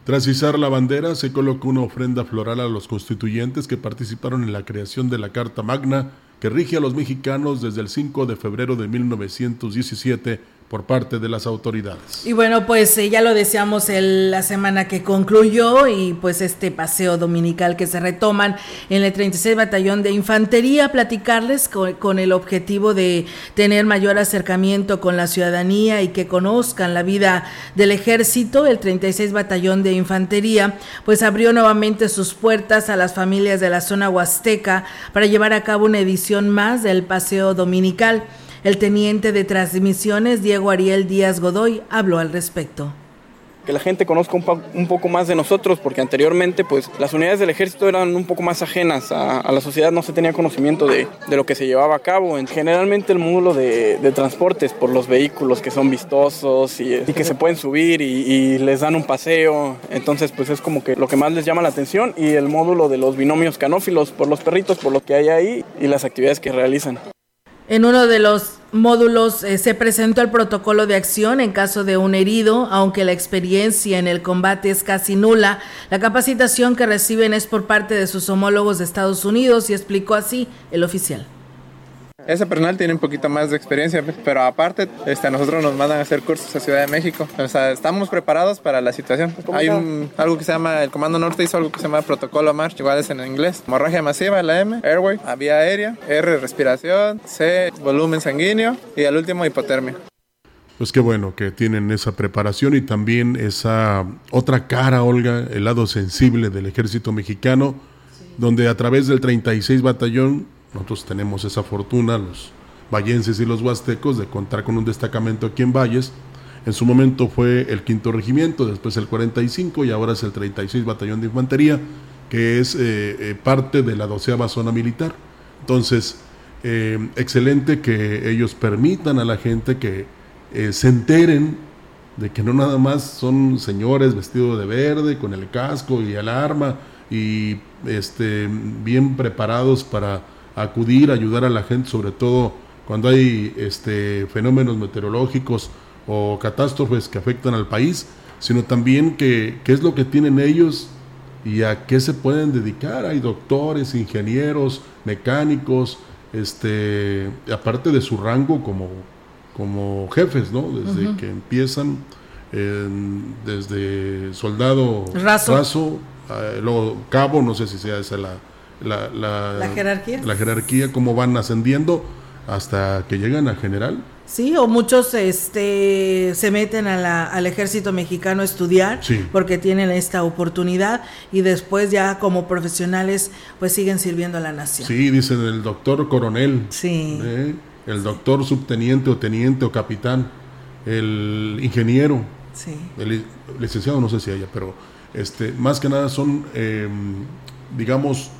Tras izar la bandera, se colocó una ofrenda floral a los constituyentes que participaron en la creación de la Carta Magna, que rige a los mexicanos desde el 5 de febrero de 1917 por parte de las autoridades. Y bueno, pues eh, ya lo deseamos la semana que concluyó y pues este paseo dominical que se retoman en el 36 Batallón de Infantería, platicarles con, el objetivo de tener mayor acercamiento con la ciudadanía y que conozcan la vida del ejército. El 36 Batallón de Infantería pues abrió nuevamente sus puertas a las familias de la zona huasteca para llevar a cabo una edición más del paseo dominical. El teniente de transmisiones, Diego Ariel Díaz Godoy, habló al respecto que la gente conozca un, poco más de nosotros, porque anteriormente pues las unidades del ejército eran un poco más ajenas a, la sociedad, no se tenía conocimiento de, lo que se llevaba a cabo. Generalmente el módulo de, transportes por los vehículos que son vistosos y, que se pueden subir y, les dan un paseo, entonces pues es como que lo que más les llama la atención y el módulo de los binomios canófilos por los perritos, por lo que hay ahí y las actividades que realizan. En uno de los módulos eh, se presentó el protocolo de acción en caso de un herido, aunque la experiencia en el combate es casi nula. La capacitación que reciben es por parte de sus homólogos de Estados Unidos y explicó así el oficial. Ese personal tiene un poquito más de experiencia, pero aparte, este, a nosotros nos mandan a hacer cursos a Ciudad de México. O sea, estamos preparados para la situación. Hay un, algo que se llama, el Comando Norte hizo algo que se llama Protocolo March, igual es en inglés. Hemorragia masiva, la M, airway, vía aérea, R, respiración, C, volumen sanguíneo y al último, hipotermia. Pues qué bueno que tienen esa preparación y también esa otra cara, Olga, el lado sensible del ejército mexicano, donde a través del 36 Batallón nosotros tenemos esa fortuna, los vallenses y los huastecos, de contar con un destacamento aquí en Valles. En su momento fue el quinto regimiento, después el 45 y ahora es el 36 Batallón de Infantería, que es eh, eh, parte de la doceava zona militar. Entonces, eh, excelente que ellos permitan a la gente que se enteren de que no nada más son señores vestidos de verde, con el casco y el arma, y este, bien preparados para acudir, ayudar a la gente, sobre todo cuando hay este, fenómenos meteorológicos o catástrofes que afectan al país, sino también que qué es lo que tienen ellos y a qué se pueden dedicar. Hay doctores, ingenieros, mecánicos, este, aparte de su rango como, como jefes, ¿no? Desde que empiezan, desde soldado raso, eh, luego cabo, no sé si sea esa la, la, la, jerarquía. La jerarquía, cómo van ascendiendo hasta que llegan a general. Sí, o muchos este, se meten a la, al ejército mexicano a estudiar porque tienen esta oportunidad y después ya como profesionales pues siguen sirviendo a la nación. Sí, dicen el doctor coronel. Sí. ¿eh? El doctor subteniente o teniente o capitán. El ingeniero. Sí. El licenciado no sé si haya, pero este, más que nada son, em, digamos,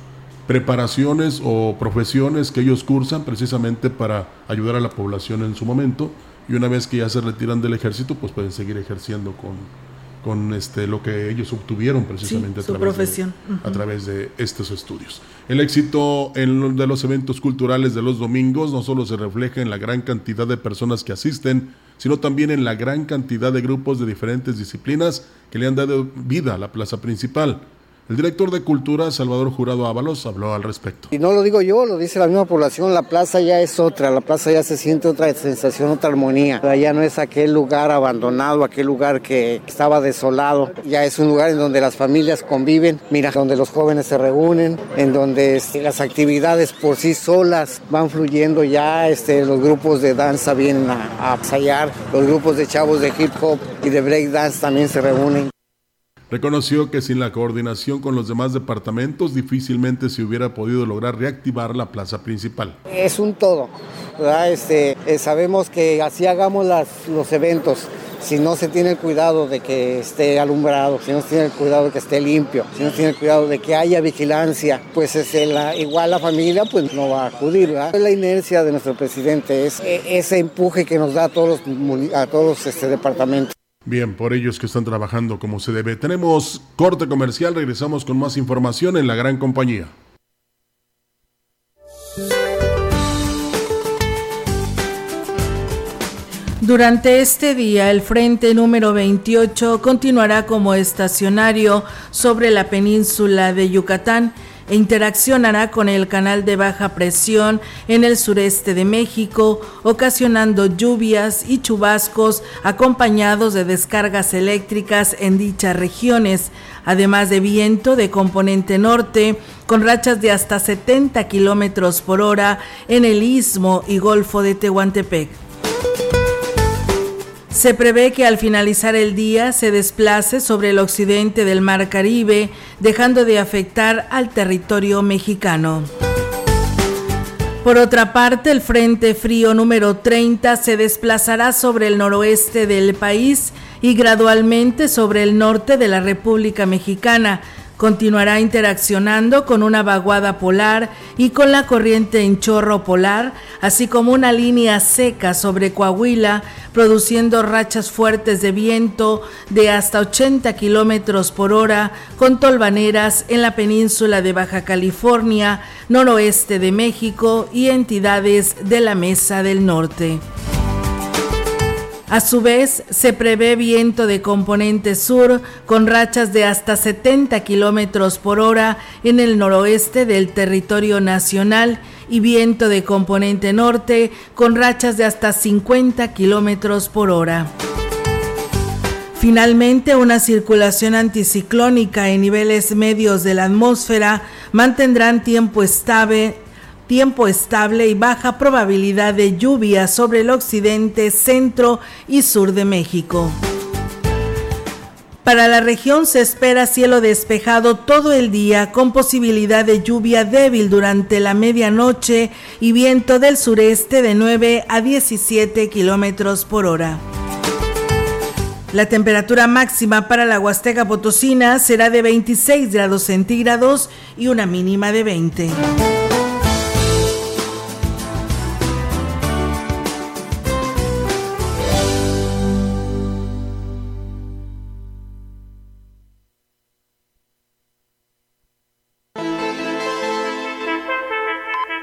preparaciones o profesiones que ellos cursan precisamente para ayudar a la población en su momento y una vez que ya se retiran del ejército pues pueden seguir ejerciendo con, con este, lo que ellos obtuvieron precisamente a, través a de estos estudios. El éxito en, de los eventos culturales de los domingos no solo se refleja en la gran cantidad de personas que asisten, sino también en la gran cantidad de grupos de diferentes disciplinas que le han dado vida a la plaza principal. El director de Cultura, Salvador Jurado Ábalos, habló al respecto. Y no lo digo yo, lo dice la misma población, la plaza ya es otra, la plaza ya se siente otra sensación, otra armonía. Ya no es aquel lugar abandonado, aquel lugar que estaba desolado, ya es un lugar en donde las familias conviven, mira, donde los jóvenes se reúnen, en donde este, las actividades por sí solas van fluyendo ya, este, los grupos de danza vienen a, a los grupos de chavos de hip hop y de break dance también se reúnen. Reconoció que sin la coordinación con los demás departamentos difícilmente se hubiera podido lograr reactivar la plaza principal. Es un todo, Este, eh, sabemos que así hagamos las, los eventos, si no se tiene el cuidado de que esté alumbrado, si no se tiene el cuidado de que esté limpio, si no se tiene el cuidado de que haya vigilancia, pues es la, igual la familia pues no va a acudir. ¿verdad? La inercia de nuestro presidente, es e, ese empuje que nos da a todos los, este departamentos. Bien, por ellos que están trabajando como se debe. Tenemos corte comercial, regresamos con más información en la gran compañía. Durante este día, el frente número 28 continuará como estacionario sobre la península de Yucatán e interaccionará con el canal de baja presión en el sureste de México, ocasionando lluvias y chubascos acompañados de descargas eléctricas en dichas regiones, además de viento de componente norte con rachas de hasta 70 kilómetros por hora en el istmo y golfo de Tehuantepec. Se prevé que al finalizar el día se desplace sobre el occidente del Mar Caribe, dejando de afectar al territorio mexicano. Por otra parte, el Frente Frío número 30 se desplazará sobre el noroeste del país y gradualmente sobre el norte de la República Mexicana, Continuará interaccionando con una vaguada polar y con la corriente en chorro polar, así como una línea seca sobre Coahuila, produciendo rachas fuertes de viento de hasta 80 kilómetros por hora, con tolvaneras en la península de Baja California, noroeste de México y entidades de la Mesa del Norte. A su vez, se prevé viento de componente sur con rachas de hasta 70 kilómetros por hora en el noroeste del territorio nacional y viento de componente norte con rachas de hasta 50 kilómetros por hora. Finalmente, una circulación anticiclónica en niveles medios de la atmósfera mantendrán tiempo estable, tiempo estable y baja probabilidad de lluvia sobre el occidente, centro y sur de México. Para la región se espera cielo despejado todo el día con posibilidad de lluvia débil durante la medianoche y viento del sureste de 9 a 17 kilómetros por hora. La temperatura máxima para la Huasteca Potosina será de 26 grados centígrados y una mínima de 20.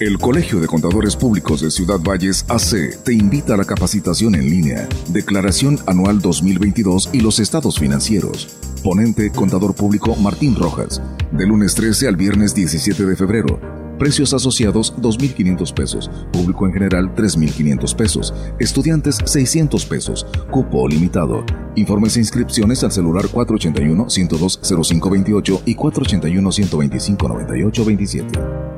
El Colegio de Contadores Públicos de Ciudad Valles AC te invita a la capacitación en línea, Declaración Anual 2022 y los estados financieros. Ponente Contador Público Martín Rojas, de lunes 13 al viernes 17 de febrero. Precios asociados 2.500 pesos, público en general 3.500 pesos, estudiantes 600 pesos, cupo limitado. Informes e inscripciones al celular 481-102-0528 y 481-125-9827.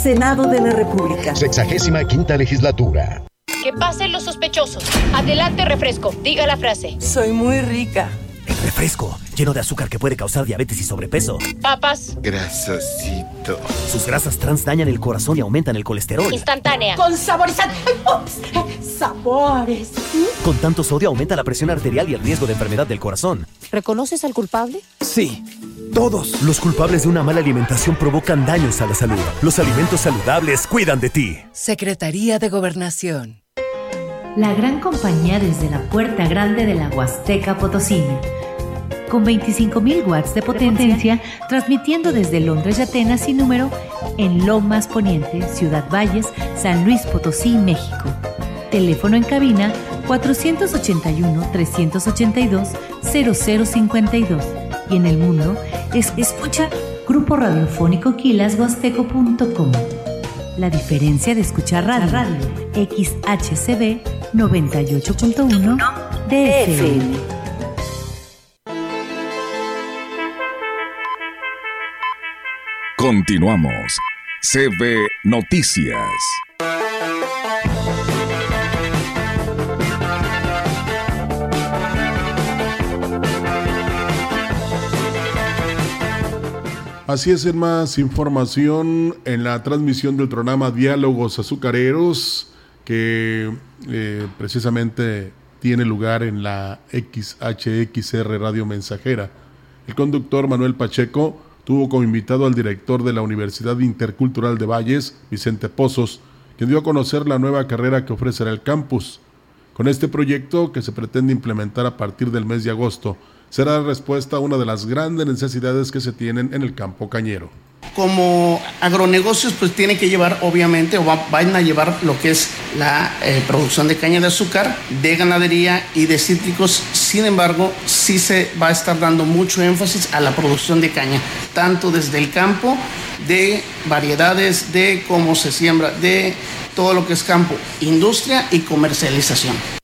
Senado de la República. Sexagésima quinta legislatura. Que pasen los sospechosos. Adelante, refresco. Diga la frase. Soy muy rica. El refresco, lleno de azúcar que puede causar diabetes y sobrepeso. Papas. Grasosito. Sus grasas trans dañan el corazón y aumentan el colesterol. Instantánea. Con saborizante. Sabores. Con tanto sodio aumenta la presión arterial y el riesgo de enfermedad del corazón. ¿Reconoces al culpable? Sí. Todos los culpables de una mala alimentación provocan daños a la salud. Los alimentos saludables cuidan de ti. Secretaría de Gobernación. La gran compañía desde la puerta grande de la Huasteca Potosina. Con 25.000 watts de potencia, transmitiendo desde Londres y Atenas sin número en Lomas Poniente, Ciudad Valles, San Luis Potosí, México. Teléfono en cabina 481-382-0052 y en el mundo es, escucha Grupo Radiofónico Quilashuasteco.com. La diferencia de escuchar radio, radio XHCB 98.1 DFM. Continuamos. CB Noticias. Así es, en más información en la transmisión del programa Diálogos Azucareros, que eh, precisamente tiene lugar en la XHXR Radio Mensajera. El conductor Manuel Pacheco tuvo como invitado al director de la Universidad Intercultural de Valles, Vicente Pozos, quien dio a conocer la nueva carrera que ofrecerá el campus. Con este proyecto, que se pretende implementar a partir del mes de agosto, será respuesta a una de las grandes necesidades que se tienen en el campo cañero. Como agronegocios, pues tiene que llevar, obviamente, o van a llevar lo que es la eh, producción de caña de azúcar, de ganadería y de cítricos. Sin embargo, sí se va a estar dando mucho énfasis a la producción de caña, tanto desde el campo de variedades, de cómo se siembra, de todo lo que es campo, industria y comercialización.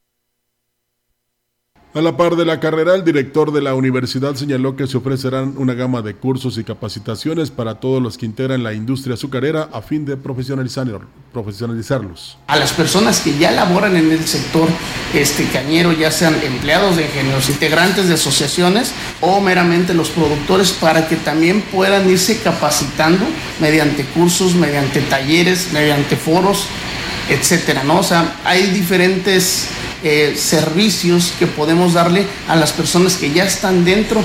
A la par de la carrera, el director de la universidad señaló que se ofrecerán una gama de cursos y capacitaciones para todos los que integran la industria azucarera a fin de profesionalizarlos. A las personas que ya laboran en el sector este, cañero, ya sean empleados de ingenieros, integrantes de asociaciones o meramente los productores, para que también puedan irse capacitando mediante cursos, mediante talleres, mediante foros, etcétera, ¿no? O sea, hay diferentes eh, servicios que podemos darle a las personas que ya están dentro.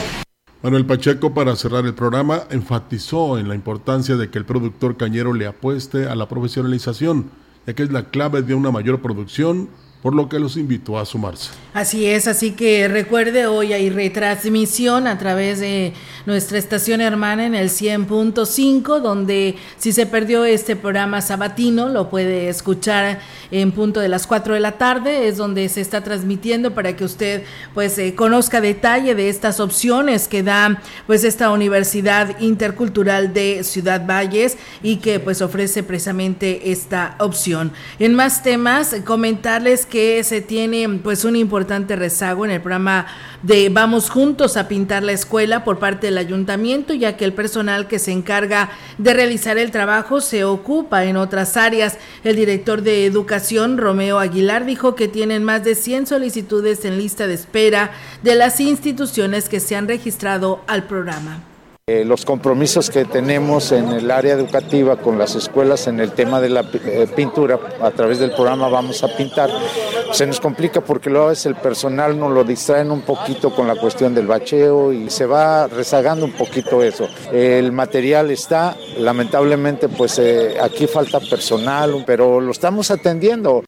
Manuel Pacheco, para cerrar el programa, enfatizó en la importancia de que el productor cañero le apueste a la profesionalización, ya que es la clave de una mayor producción por lo que los invito a sumarse. Así es, así que recuerde, hoy hay retransmisión a través de nuestra estación hermana en el 100.5, donde si se perdió este programa sabatino, lo puede escuchar en punto de las 4 de la tarde, es donde se está transmitiendo para que usted pues eh, conozca detalle de estas opciones que da pues esta Universidad Intercultural de Ciudad Valles y que pues ofrece precisamente esta opción. En más temas, comentarles que que se tiene pues un importante rezago en el programa de Vamos Juntos a Pintar la Escuela por parte del ayuntamiento, ya que el personal que se encarga de realizar el trabajo se ocupa en otras áreas. El director de Educación, Romeo Aguilar, dijo que tienen más de 100 solicitudes en lista de espera de las instituciones que se han registrado al programa. Eh, los compromisos que tenemos en el área educativa con las escuelas en el tema de la eh, pintura, a través del programa Vamos a Pintar, se nos complica porque luego a veces el personal nos lo distraen un poquito con la cuestión del bacheo y se va rezagando un poquito eso. El material está, lamentablemente pues eh, aquí falta personal, pero lo estamos atendiendo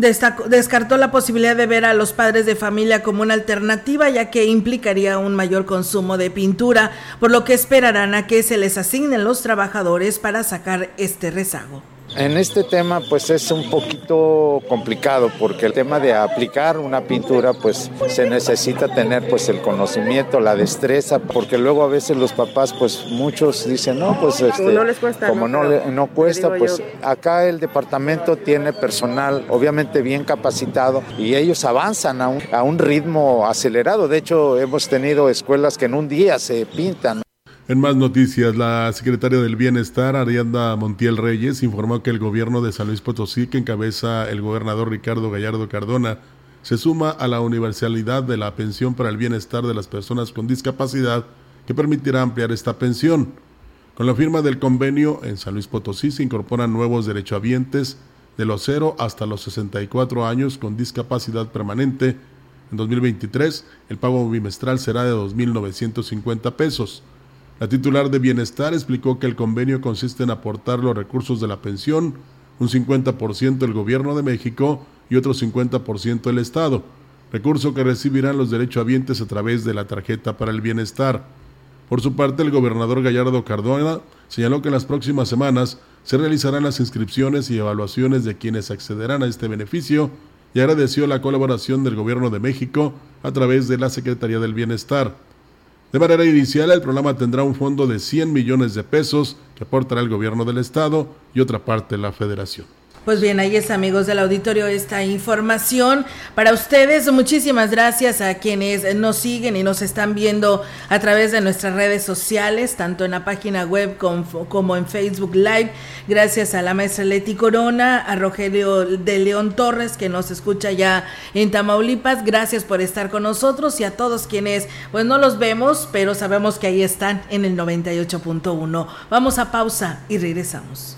descartó la posibilidad de ver a los padres de familia como una alternativa, ya que implicaría un mayor consumo de pintura, por lo que esperarán a que se les asignen los trabajadores para sacar este rezago. En este tema pues es un poquito complicado porque el tema de aplicar una pintura pues se necesita tener pues el conocimiento, la destreza, porque luego a veces los papás pues muchos dicen no pues este, como no, no, cuesta pues acá el departamento tiene personal obviamente bien capacitado y ellos avanzan a un, a un ritmo acelerado, de hecho hemos tenido escuelas que en un día se pintan. En más noticias, la secretaria del Bienestar, Arianda Montiel Reyes, informó que el gobierno de San Luis Potosí, que encabeza el gobernador Ricardo Gallardo Cardona, se suma a la universalidad de la pensión para el bienestar de las personas con discapacidad, que permitirá ampliar esta pensión. Con la firma del convenio, en San Luis Potosí se incorporan nuevos derechohabientes de los 0 hasta los 64 años con discapacidad permanente. En 2023, el pago bimestral será de 2.950 pesos. La titular de Bienestar explicó que el convenio consiste en aportar los recursos de la pensión, un 50% el Gobierno de México y otro 50% el Estado, recurso que recibirán los derechohabientes a través de la tarjeta para el bienestar. Por su parte, el gobernador Gallardo Cardona señaló que en las próximas semanas se realizarán las inscripciones y evaluaciones de quienes accederán a este beneficio y agradeció la colaboración del Gobierno de México a través de la Secretaría del Bienestar. De manera inicial, el programa tendrá un fondo de 100 millones de pesos que aportará el gobierno del estado y otra parte la federación. Pues bien, ahí es amigos del auditorio esta información para ustedes. Muchísimas gracias a quienes nos siguen y nos están viendo a través de nuestras redes sociales, tanto en la página web como, en Facebook Live. Gracias a la maestra Leti Corona, a Rogelio de León Torres que nos escucha ya en Tamaulipas. Gracias por estar con nosotros y a todos quienes pues no los vemos, pero sabemos que ahí están en el 98.1. Vamos a pausa y regresamos.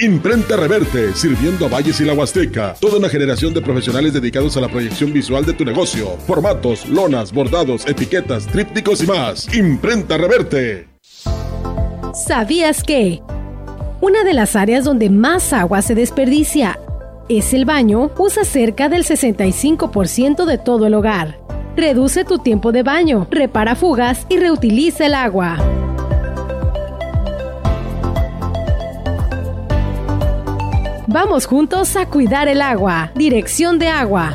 Imprenta Reverte, sirviendo a Valles y la Huasteca. Toda una generación de profesionales dedicados a la proyección visual de tu negocio. Formatos, lonas, bordados, etiquetas, trípticos y más. Imprenta Reverte. ¿Sabías que? Una de las áreas donde más agua se desperdicia es el baño, usa cerca del 65% de todo el hogar. Reduce tu tiempo de baño, repara fugas y reutiliza el agua. Vamos juntos a cuidar el agua. Dirección de agua.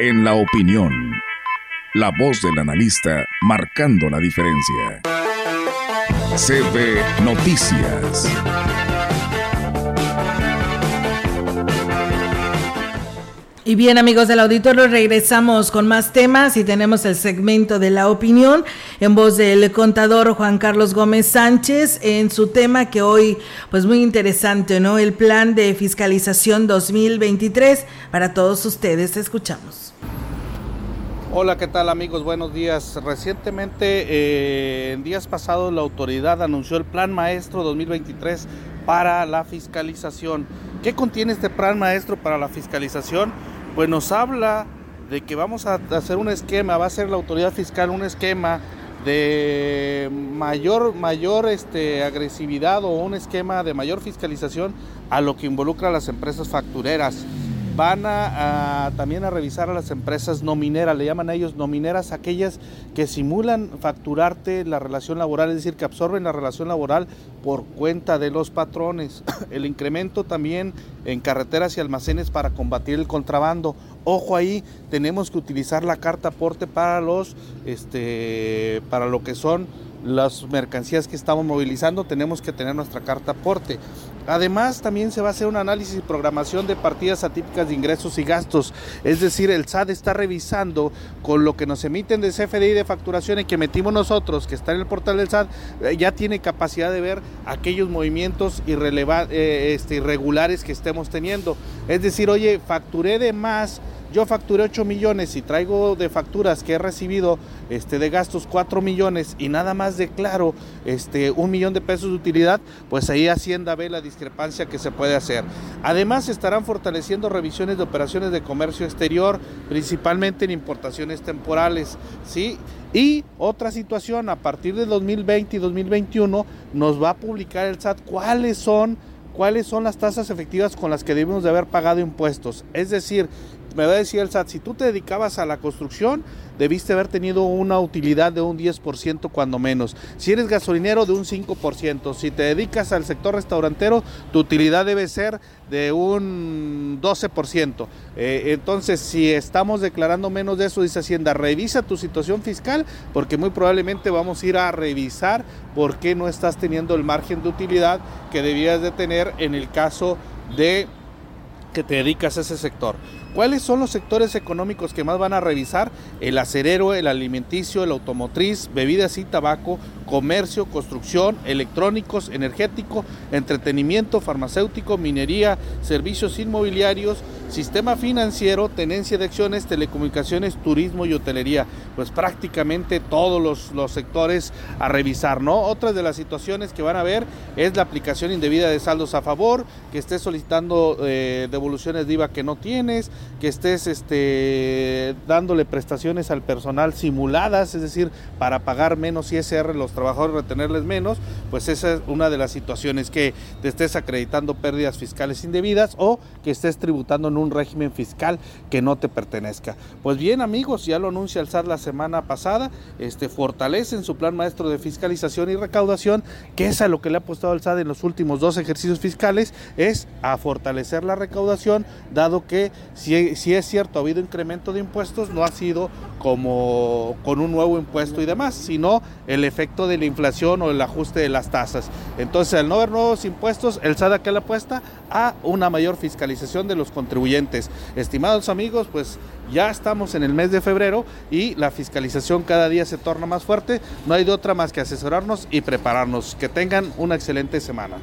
En la opinión, la voz del analista marcando la diferencia. CB Noticias. Y bien amigos del auditorio, regresamos con más temas y tenemos el segmento de la opinión en voz del contador Juan Carlos Gómez Sánchez en su tema que hoy pues muy interesante, ¿no? El plan de fiscalización 2023 para todos ustedes. Escuchamos. Hola, ¿qué tal amigos? Buenos días. Recientemente, eh, en días pasados, la autoridad anunció el Plan Maestro 2023 para la fiscalización. ¿Qué contiene este Plan Maestro para la fiscalización? Pues nos habla de que vamos a hacer un esquema, va a ser la autoridad fiscal un esquema de mayor, mayor este, agresividad o un esquema de mayor fiscalización a lo que involucra a las empresas factureras van a, también a revisar a las empresas no mineras, le llaman a ellos no mineras, aquellas que simulan facturarte la relación laboral, es decir, que absorben la relación laboral por cuenta de los patrones. El incremento también en carreteras y almacenes para combatir el contrabando. Ojo ahí, tenemos que utilizar la carta aporte para los, este, para lo que son las mercancías que estamos movilizando, tenemos que tener nuestra carta aporte. Además, también se va a hacer un análisis y programación de partidas atípicas de ingresos y gastos. Es decir, el SAT está revisando con lo que nos emiten de CFDI de facturación y que metimos nosotros, que está en el portal del SAT, eh, ya tiene capacidad de ver aquellos movimientos eh, este, irregulares que estemos teniendo. Es decir, oye, facturé de más yo facturé 8 millones y traigo de facturas que he recibido este, de gastos 4 millones y nada más declaro este, un millón de pesos de utilidad, pues ahí Hacienda ve la discrepancia que se puede hacer. Además, estarán fortaleciendo revisiones de operaciones de comercio exterior, principalmente en importaciones temporales. ¿sí? Y otra situación, a partir de 2020 y 2021 nos va a publicar el SAT cuáles son cuáles son las tasas efectivas con las que debemos de haber pagado impuestos. Es decir, me va a decir el SAT, si tú te dedicabas a la construcción, debiste haber tenido una utilidad de un 10% cuando menos. Si eres gasolinero, de un 5%. Si te dedicas al sector restaurantero, tu utilidad debe ser de un 12%. Eh, entonces, si estamos declarando menos de eso, dice Hacienda, revisa tu situación fiscal porque muy probablemente vamos a ir a revisar por qué no estás teniendo el margen de utilidad que debías de tener en el caso de que te dedicas a ese sector. ¿Cuáles son los sectores económicos que más van a revisar? El acerero, el alimenticio, el automotriz, bebidas y tabaco, comercio, construcción, electrónicos, energético, entretenimiento, farmacéutico, minería, servicios inmobiliarios, sistema financiero, tenencia de acciones, telecomunicaciones, turismo y hotelería. Pues prácticamente todos los, los sectores a revisar, ¿no? Otra de las situaciones que van a ver es la aplicación indebida de saldos a favor, que estés solicitando eh, devoluciones de IVA que no tienes, que estés este, dándole prestaciones al personal simuladas, es decir, para pagar menos ISR los trabajadores, retenerles menos, pues esa es una de las situaciones que te estés acreditando pérdidas fiscales indebidas o que estés tributando en un régimen fiscal que no te pertenezca. Pues bien amigos, ya lo anuncia el SAT la semana pasada, este, fortalecen su plan maestro de fiscalización y recaudación, que es a lo que le ha apostado el SAT en los últimos dos ejercicios fiscales, es a fortalecer la recaudación, dado que si, si es cierto, ha habido incremento de impuestos, no ha sido como con un nuevo impuesto y demás, sino el efecto de la inflación o el ajuste de las tasas. Entonces, al no haber nuevos impuestos, el SAT que le apuesta a una mayor fiscalización de los contribuyentes. Estimados amigos, pues ya estamos en el mes de febrero y la fiscalización cada día se torna más fuerte. No hay de otra más que asesorarnos y prepararnos. Que tengan una excelente semana.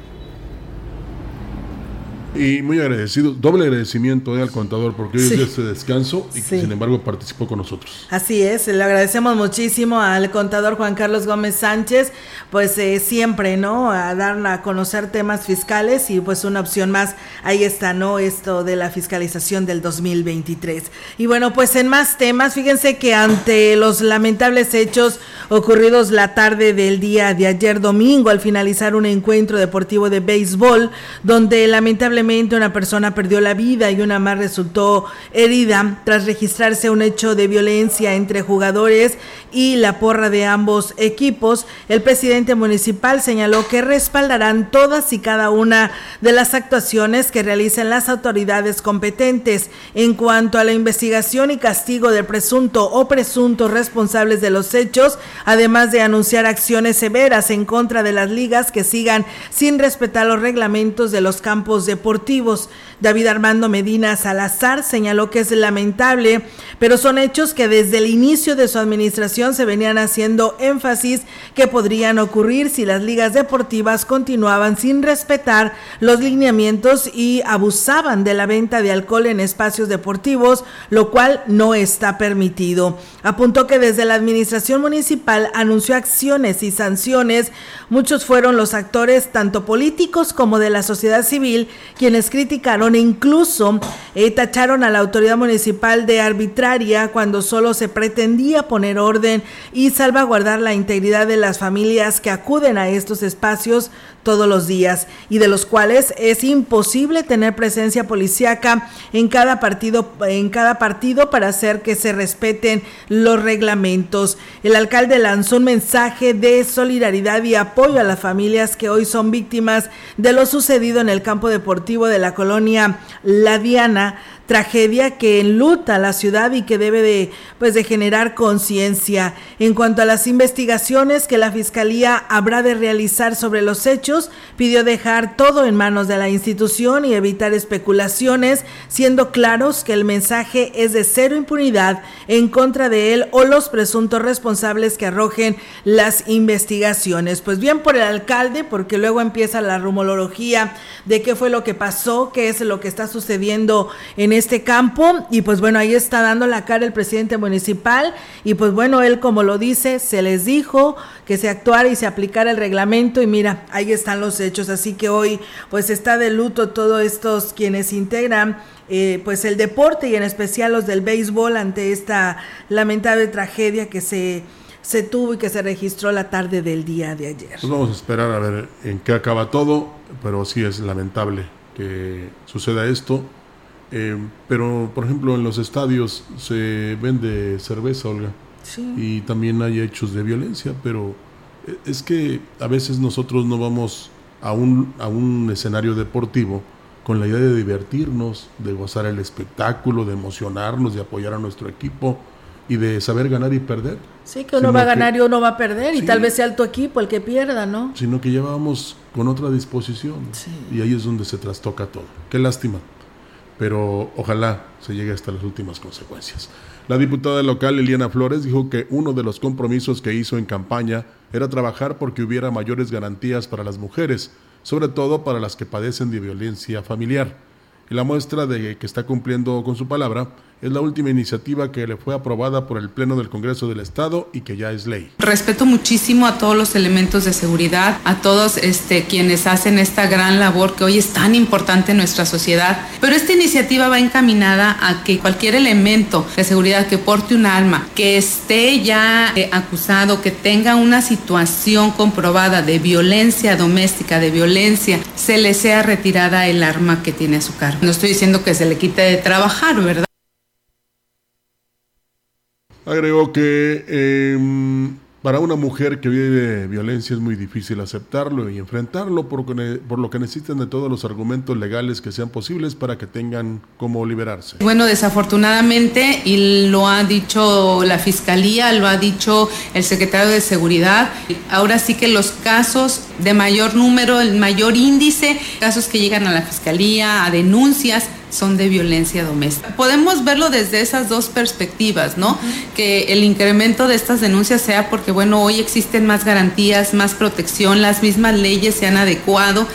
Y muy agradecido, doble agradecimiento eh, al contador porque hoy es este descanso y que sin embargo participó con nosotros. Así es, le agradecemos muchísimo al contador Juan Carlos Gómez Sánchez, pues eh, siempre, ¿no? A dar a conocer temas fiscales y pues una opción más, ahí está, ¿no? Esto de la fiscalización del 2023. Y bueno, pues en más temas, fíjense que ante los lamentables hechos ocurridos la tarde del día de ayer domingo al finalizar un encuentro deportivo de béisbol, donde lamentablemente una persona perdió la vida y una más resultó herida tras registrarse un hecho de violencia entre jugadores y la porra de ambos equipos. El presidente municipal señaló que respaldarán todas y cada una de las actuaciones que realicen las autoridades competentes en cuanto a la investigación y castigo del presunto o presuntos responsables de los hechos, además de anunciar acciones severas en contra de las ligas que sigan sin respetar los reglamentos de los campos deportivos David Armando Medina Salazar señaló que es lamentable, pero son hechos que desde el inicio de su administración se venían haciendo énfasis que podrían ocurrir si las ligas deportivas continuaban sin respetar los lineamientos y abusaban de la venta de alcohol en espacios deportivos, lo cual no está permitido. Apuntó que desde la administración municipal anunció acciones y sanciones. Muchos fueron los actores, tanto políticos como de la sociedad civil, quienes criticaron e incluso eh, tacharon a la autoridad municipal de arbitraria cuando solo se pretendía poner orden y salvaguardar la integridad de las familias que acuden a estos espacios todos los días y de los cuales es imposible tener presencia policíaca en cada partido en cada partido para hacer que se respeten los reglamentos. El alcalde lanzó un mensaje de solidaridad y apoyo a las familias que hoy son víctimas de lo sucedido en el campo deportivo de la colonia La Diana tragedia que enluta la ciudad y que debe de, pues, de generar conciencia. En cuanto a las investigaciones que la Fiscalía habrá de realizar sobre los hechos, pidió dejar todo en manos de la institución y evitar especulaciones, siendo claros que el mensaje es de cero impunidad en contra de él o los presuntos responsables que arrojen las investigaciones. Pues bien por el alcalde, porque luego empieza la rumorología de qué fue lo que pasó, qué es lo que está sucediendo en este campo y pues bueno, ahí está dando la cara el presidente municipal y pues bueno, él como lo dice, se les dijo que se actuara y se aplicara el reglamento y mira, ahí están los hechos, así que hoy pues está de luto todos estos quienes integran eh, pues el deporte y en especial los del béisbol ante esta lamentable tragedia que se se tuvo y que se registró la tarde del día de ayer. Pues vamos a esperar a ver en qué acaba todo, pero sí es lamentable que suceda esto. Eh, pero, por ejemplo, en los estadios se vende cerveza, Olga. Y también hay hechos de violencia, pero eh, es que a veces nosotros no vamos a un, a un escenario deportivo con la idea de divertirnos, de gozar el espectáculo, de emocionarnos, de apoyar a nuestro equipo y de saber ganar y perder. Sí, que uno va a ganar y uno va a perder, y tal vez sea el tu equipo el que pierda, ¿no? Sino que llevábamos con otra disposición. Y ahí es donde se trastoca todo. Qué lástima pero ojalá se llegue hasta las últimas consecuencias. La diputada local Eliana Flores dijo que uno de los compromisos que hizo en campaña era trabajar porque hubiera mayores garantías para las mujeres, sobre todo para las que padecen de violencia familiar. Y la muestra de que está cumpliendo con su palabra es la última iniciativa que le fue aprobada por el Pleno del Congreso del Estado y que ya es ley. Respeto muchísimo a todos los elementos de seguridad, a todos este, quienes hacen esta gran labor que hoy es tan importante en nuestra sociedad, pero esta iniciativa va encaminada a que cualquier elemento de seguridad que porte un arma, que esté ya eh, acusado, que tenga una situación comprobada de violencia doméstica, de violencia, se le sea retirada el arma que tiene a su cargo. No estoy diciendo que se le quite de trabajar, ¿verdad? Agregó que em, para una mujer que vive violencia es muy difícil aceptarlo y enfrentarlo, por, por, lo que necesitan de todos los argumentos legales que sean posibles para que tengan cómo liberarse. Bueno, desafortunadamente, y lo ha dicho la Fiscalía, lo ha dicho el secretario de Seguridad, ahora sí que los casos de mayor número, el mayor índice, casos que llegan a la Fiscalía, a denuncias, son de violencia doméstica. Podemos verlo desde esas dos perspectivas, ¿no? Que el incremento de estas denuncias sea porque, bueno, hoy existen más garantías, más protección, las mismas leyes se han adecuado.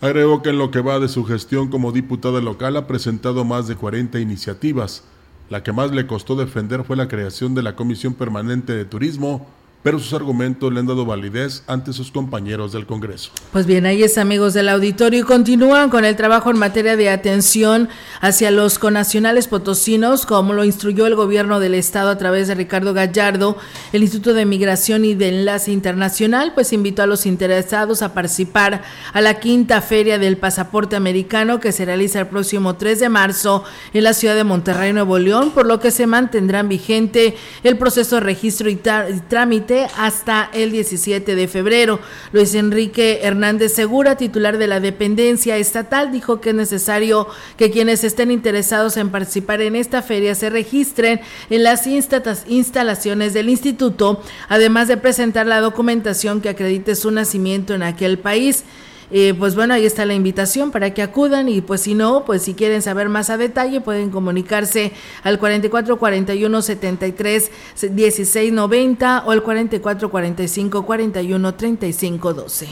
Agregó que en lo que va de su gestión como diputada local ha presentado más de 40 iniciativas. La que más le costó defender fue la creación de la Comisión Permanente de Turismo, pero sus argumentos le han dado validez ante sus compañeros del Congreso. Pues bien, ahí es amigos del auditorio y continúan con el trabajo en materia de atención hacia los conacionales potosinos, como lo instruyó el gobierno del estado a través de Ricardo Gallardo, el Instituto de Migración y de Enlace Internacional, pues invitó a los interesados a participar a la quinta feria del pasaporte americano que se realiza el próximo 3 de marzo en la ciudad de Monterrey, Nuevo León, por lo que se mantendrán vigente el proceso de registro y trámite hasta el 17 de febrero. Luis Enrique Hernández Segura, titular de la dependencia estatal, dijo que es necesario que quienes estén interesados en participar en esta feria se registren en las instalaciones del instituto, además de presentar la documentación que acredite su nacimiento en aquel país. Eh, pues bueno, ahí está la invitación para que acudan y pues si no, pues si quieren saber más a detalle pueden comunicarse al 44 41 73 16 90 o al 44 45 41 35 12.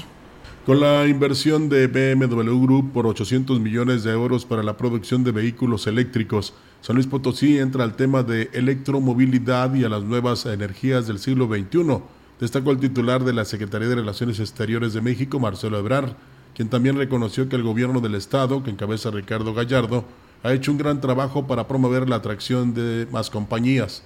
Con la inversión de BMW Group por 800 millones de euros para la producción de vehículos eléctricos, San Luis Potosí entra al tema de electromovilidad y a las nuevas energías del siglo XXI destacó el titular de la Secretaría de Relaciones Exteriores de México, Marcelo Ebrar, quien también reconoció que el gobierno del Estado, que encabeza Ricardo Gallardo, ha hecho un gran trabajo para promover la atracción de más compañías.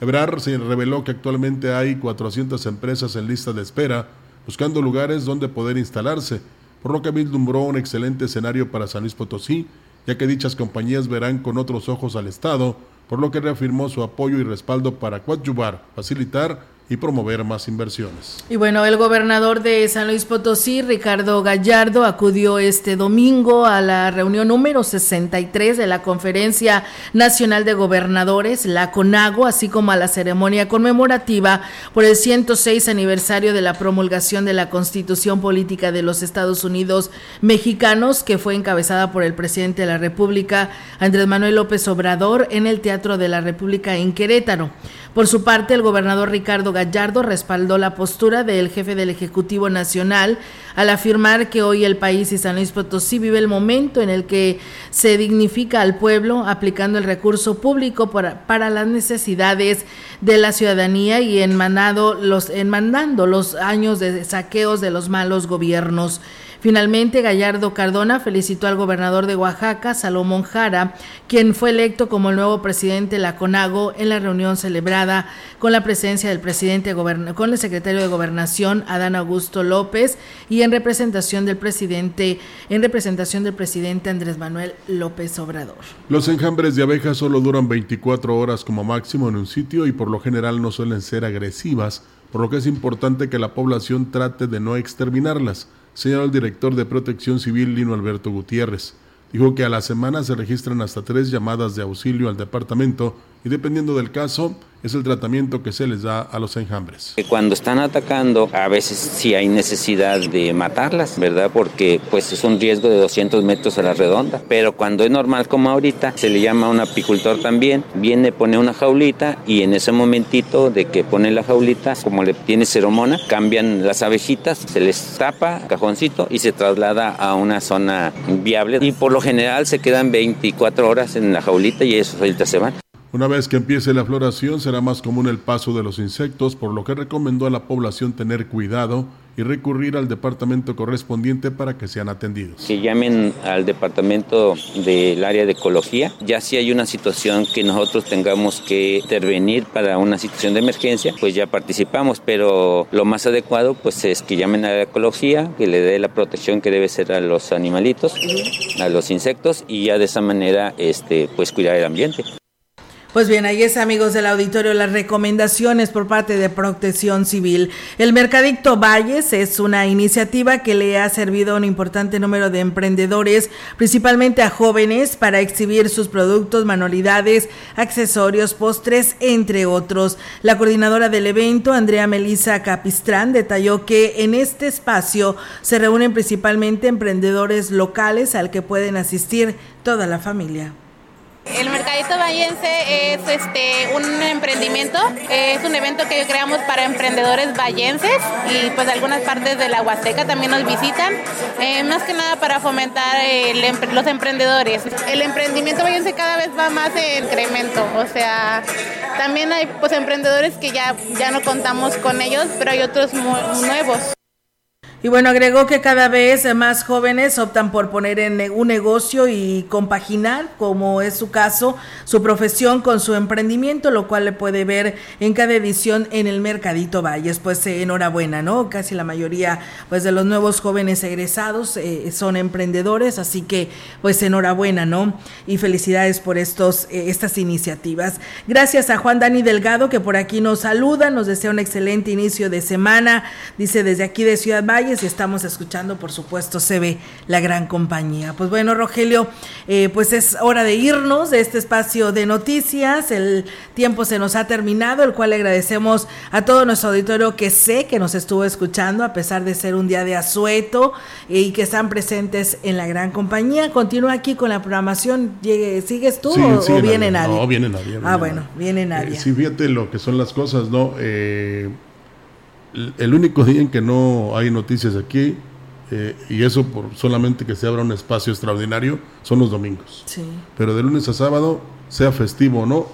Ebrar se reveló que actualmente hay 400 empresas en lista de espera, buscando lugares donde poder instalarse, por lo que vislumbró un excelente escenario para San Luis Potosí, ya que dichas compañías verán con otros ojos al Estado, por lo que reafirmó su apoyo y respaldo para coadyuvar, facilitar y promover más inversiones. Y bueno, el gobernador de San Luis Potosí, Ricardo Gallardo, acudió este domingo a la reunión número 63 de la Conferencia Nacional de Gobernadores, la CONAGO, así como a la ceremonia conmemorativa por el 106 aniversario de la promulgación de la Constitución Política de los Estados Unidos Mexicanos, que fue encabezada por el presidente de la República, Andrés Manuel López Obrador, en el Teatro de la República en Querétaro. Por su parte, el gobernador Ricardo Gallardo respaldó la postura del jefe del Ejecutivo Nacional al afirmar que hoy el país y San Luis Potosí vive el momento en el que se dignifica al pueblo aplicando el recurso público para, para las necesidades de la ciudadanía y enmanando los, enmandando los años de saqueos de los malos gobiernos. Finalmente, Gallardo Cardona felicitó al gobernador de Oaxaca, Salomón Jara, quien fue electo como el nuevo presidente de la CONAGO en la reunión celebrada con la presencia del presidente con el secretario de Gobernación, Adán Augusto López, y en representación del presidente, en representación del presidente Andrés Manuel López Obrador. Los enjambres de abejas solo duran 24 horas como máximo en un sitio y por lo general no suelen ser agresivas, por lo que es importante que la población trate de no exterminarlas señaló el director de Protección Civil Lino Alberto Gutiérrez. Dijo que a la semana se registran hasta tres llamadas de auxilio al departamento y dependiendo del caso, es el tratamiento que se les da a los enjambres. Cuando están atacando, a veces sí hay necesidad de matarlas, ¿verdad? Porque pues es un riesgo de 200 metros a la redonda. Pero cuando es normal como ahorita, se le llama a un apicultor también, viene, pone una jaulita y en ese momentito de que pone la jaulita, como le tiene ceromona, cambian las abejitas, se les tapa cajoncito y se traslada a una zona viable. Y por lo general se quedan 24 horas en la jaulita y esos ahorita se van. Una vez que empiece la floración será más común el paso de los insectos, por lo que recomendó a la población tener cuidado y recurrir al departamento correspondiente para que sean atendidos. Que llamen al departamento del área de ecología, ya si hay una situación que nosotros tengamos que intervenir para una situación de emergencia, pues ya participamos, pero lo más adecuado pues es que llamen a la ecología, que le dé la protección que debe ser a los animalitos, a los insectos y ya de esa manera este pues cuidar el ambiente. Pues bien, ahí es amigos del auditorio las recomendaciones por parte de Protección Civil. El Mercadicto Valles es una iniciativa que le ha servido a un importante número de emprendedores, principalmente a jóvenes, para exhibir sus productos, manualidades, accesorios, postres, entre otros. La coordinadora del evento, Andrea Melisa Capistrán, detalló que en este espacio se reúnen principalmente emprendedores locales al que pueden asistir toda la familia. El Mercadito Vallense es este un emprendimiento, es un evento que creamos para emprendedores vallenses y pues algunas partes de la Huasteca también nos visitan, eh, más que nada para fomentar los emprendedores. El emprendimiento vallense cada vez va más en incremento, o sea, también hay pues emprendedores que ya, ya no contamos con ellos, pero hay otros nuevos. Y bueno, agregó que cada vez más jóvenes optan por poner en un negocio y compaginar, como es su caso, su profesión con su emprendimiento, lo cual le puede ver en cada edición en el Mercadito Valles. Pues eh, enhorabuena, ¿no? Casi la mayoría pues de los nuevos jóvenes egresados eh, son emprendedores, así que pues enhorabuena, ¿no? Y felicidades por estos eh, estas iniciativas. Gracias a Juan Dani Delgado que por aquí nos saluda, nos desea un excelente inicio de semana. Dice desde aquí de Ciudad Valles y estamos escuchando, por supuesto, se ve la gran compañía. Pues bueno, Rogelio, eh, pues es hora de irnos de este espacio de noticias. El tiempo se nos ha terminado, el cual le agradecemos a todo nuestro auditorio que sé que nos estuvo escuchando, a pesar de ser un día de asueto y que están presentes en la gran compañía. Continúa aquí con la programación. ¿Sigues tú o, viene nadie? No, viene nadie. ah, bueno, viene eh, nadie. sí, fíjate lo que son las cosas, ¿no? Eh, el único día en que no hay noticias aquí, eh, y eso por solamente que se abra un espacio extraordinario, son los domingos. Pero de lunes a sábado, sea festivo o no,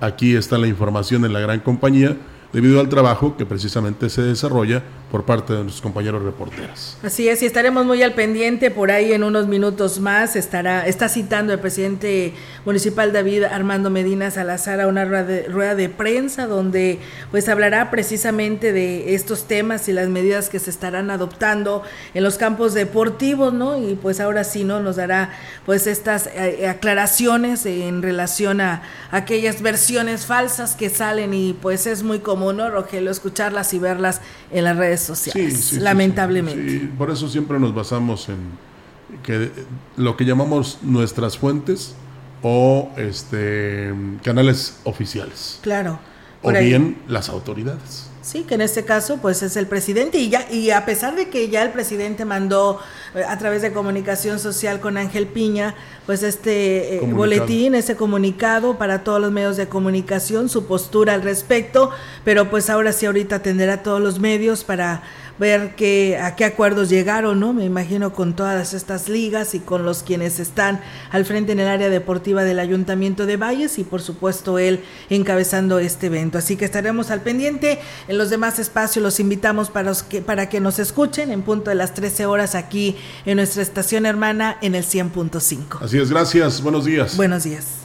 aquí está la información en la gran compañía debido al trabajo que precisamente se desarrolla por parte de nuestros compañeros reporteros. Así es, y estaremos muy al pendiente por ahí en unos minutos más. Estará, está citando el presidente municipal David Armando Medina Salazar a una rueda de, rueda de prensa donde pues hablará precisamente de estos temas y las medidas que se estarán adoptando en los campos deportivos, ¿no? Y pues ahora sí, ¿no? Nos dará pues estas eh, aclaraciones en relación a aquellas versiones falsas que salen y pues es muy común ¿no, Rogelio? Escucharlas y verlas en las redes sociales, lamentablemente. por eso siempre nos basamos en que lo que llamamos nuestras fuentes o este canales oficiales. Claro. O bien las autoridades. Sí, que en este caso pues es el presidente y ya y a pesar de que ya el presidente mandó eh, a través de comunicación social con Ángel Piña pues este eh, boletín, ese comunicado para todos los medios de comunicación, su postura al respecto, pero pues ahora sí ahorita atenderá a todos los medios para ver qué, a qué acuerdos llegaron, ¿no? Me imagino con todas estas ligas y con los quienes están al frente en el área deportiva del Ayuntamiento de Valles y por supuesto él encabezando este evento. Así que estaremos al pendiente. En los demás espacios los invitamos para, que, para que nos escuchen en punto de las 13 horas aquí en nuestra estación hermana en el 100.5. Así es, gracias. Buenos días. Buenos días.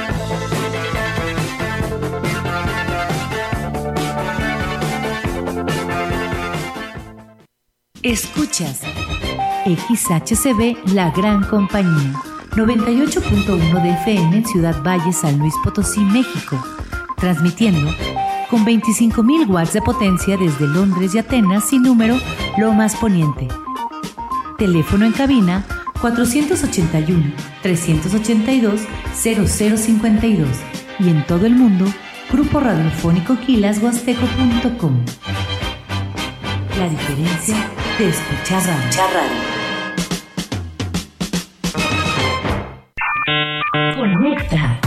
Escuchas XHCB La Gran Compañía, 98.1 de FM en Ciudad Valle, San Luis Potosí, México, transmitiendo con 25.000 watts de potencia desde Londres y Atenas sin número Lomas Poniente. Teléfono en cabina 481-382-0052 y en todo el mundo, Grupo Radiofónico Quilashuasteco.com. La diferencia de escuchar radio. Conecta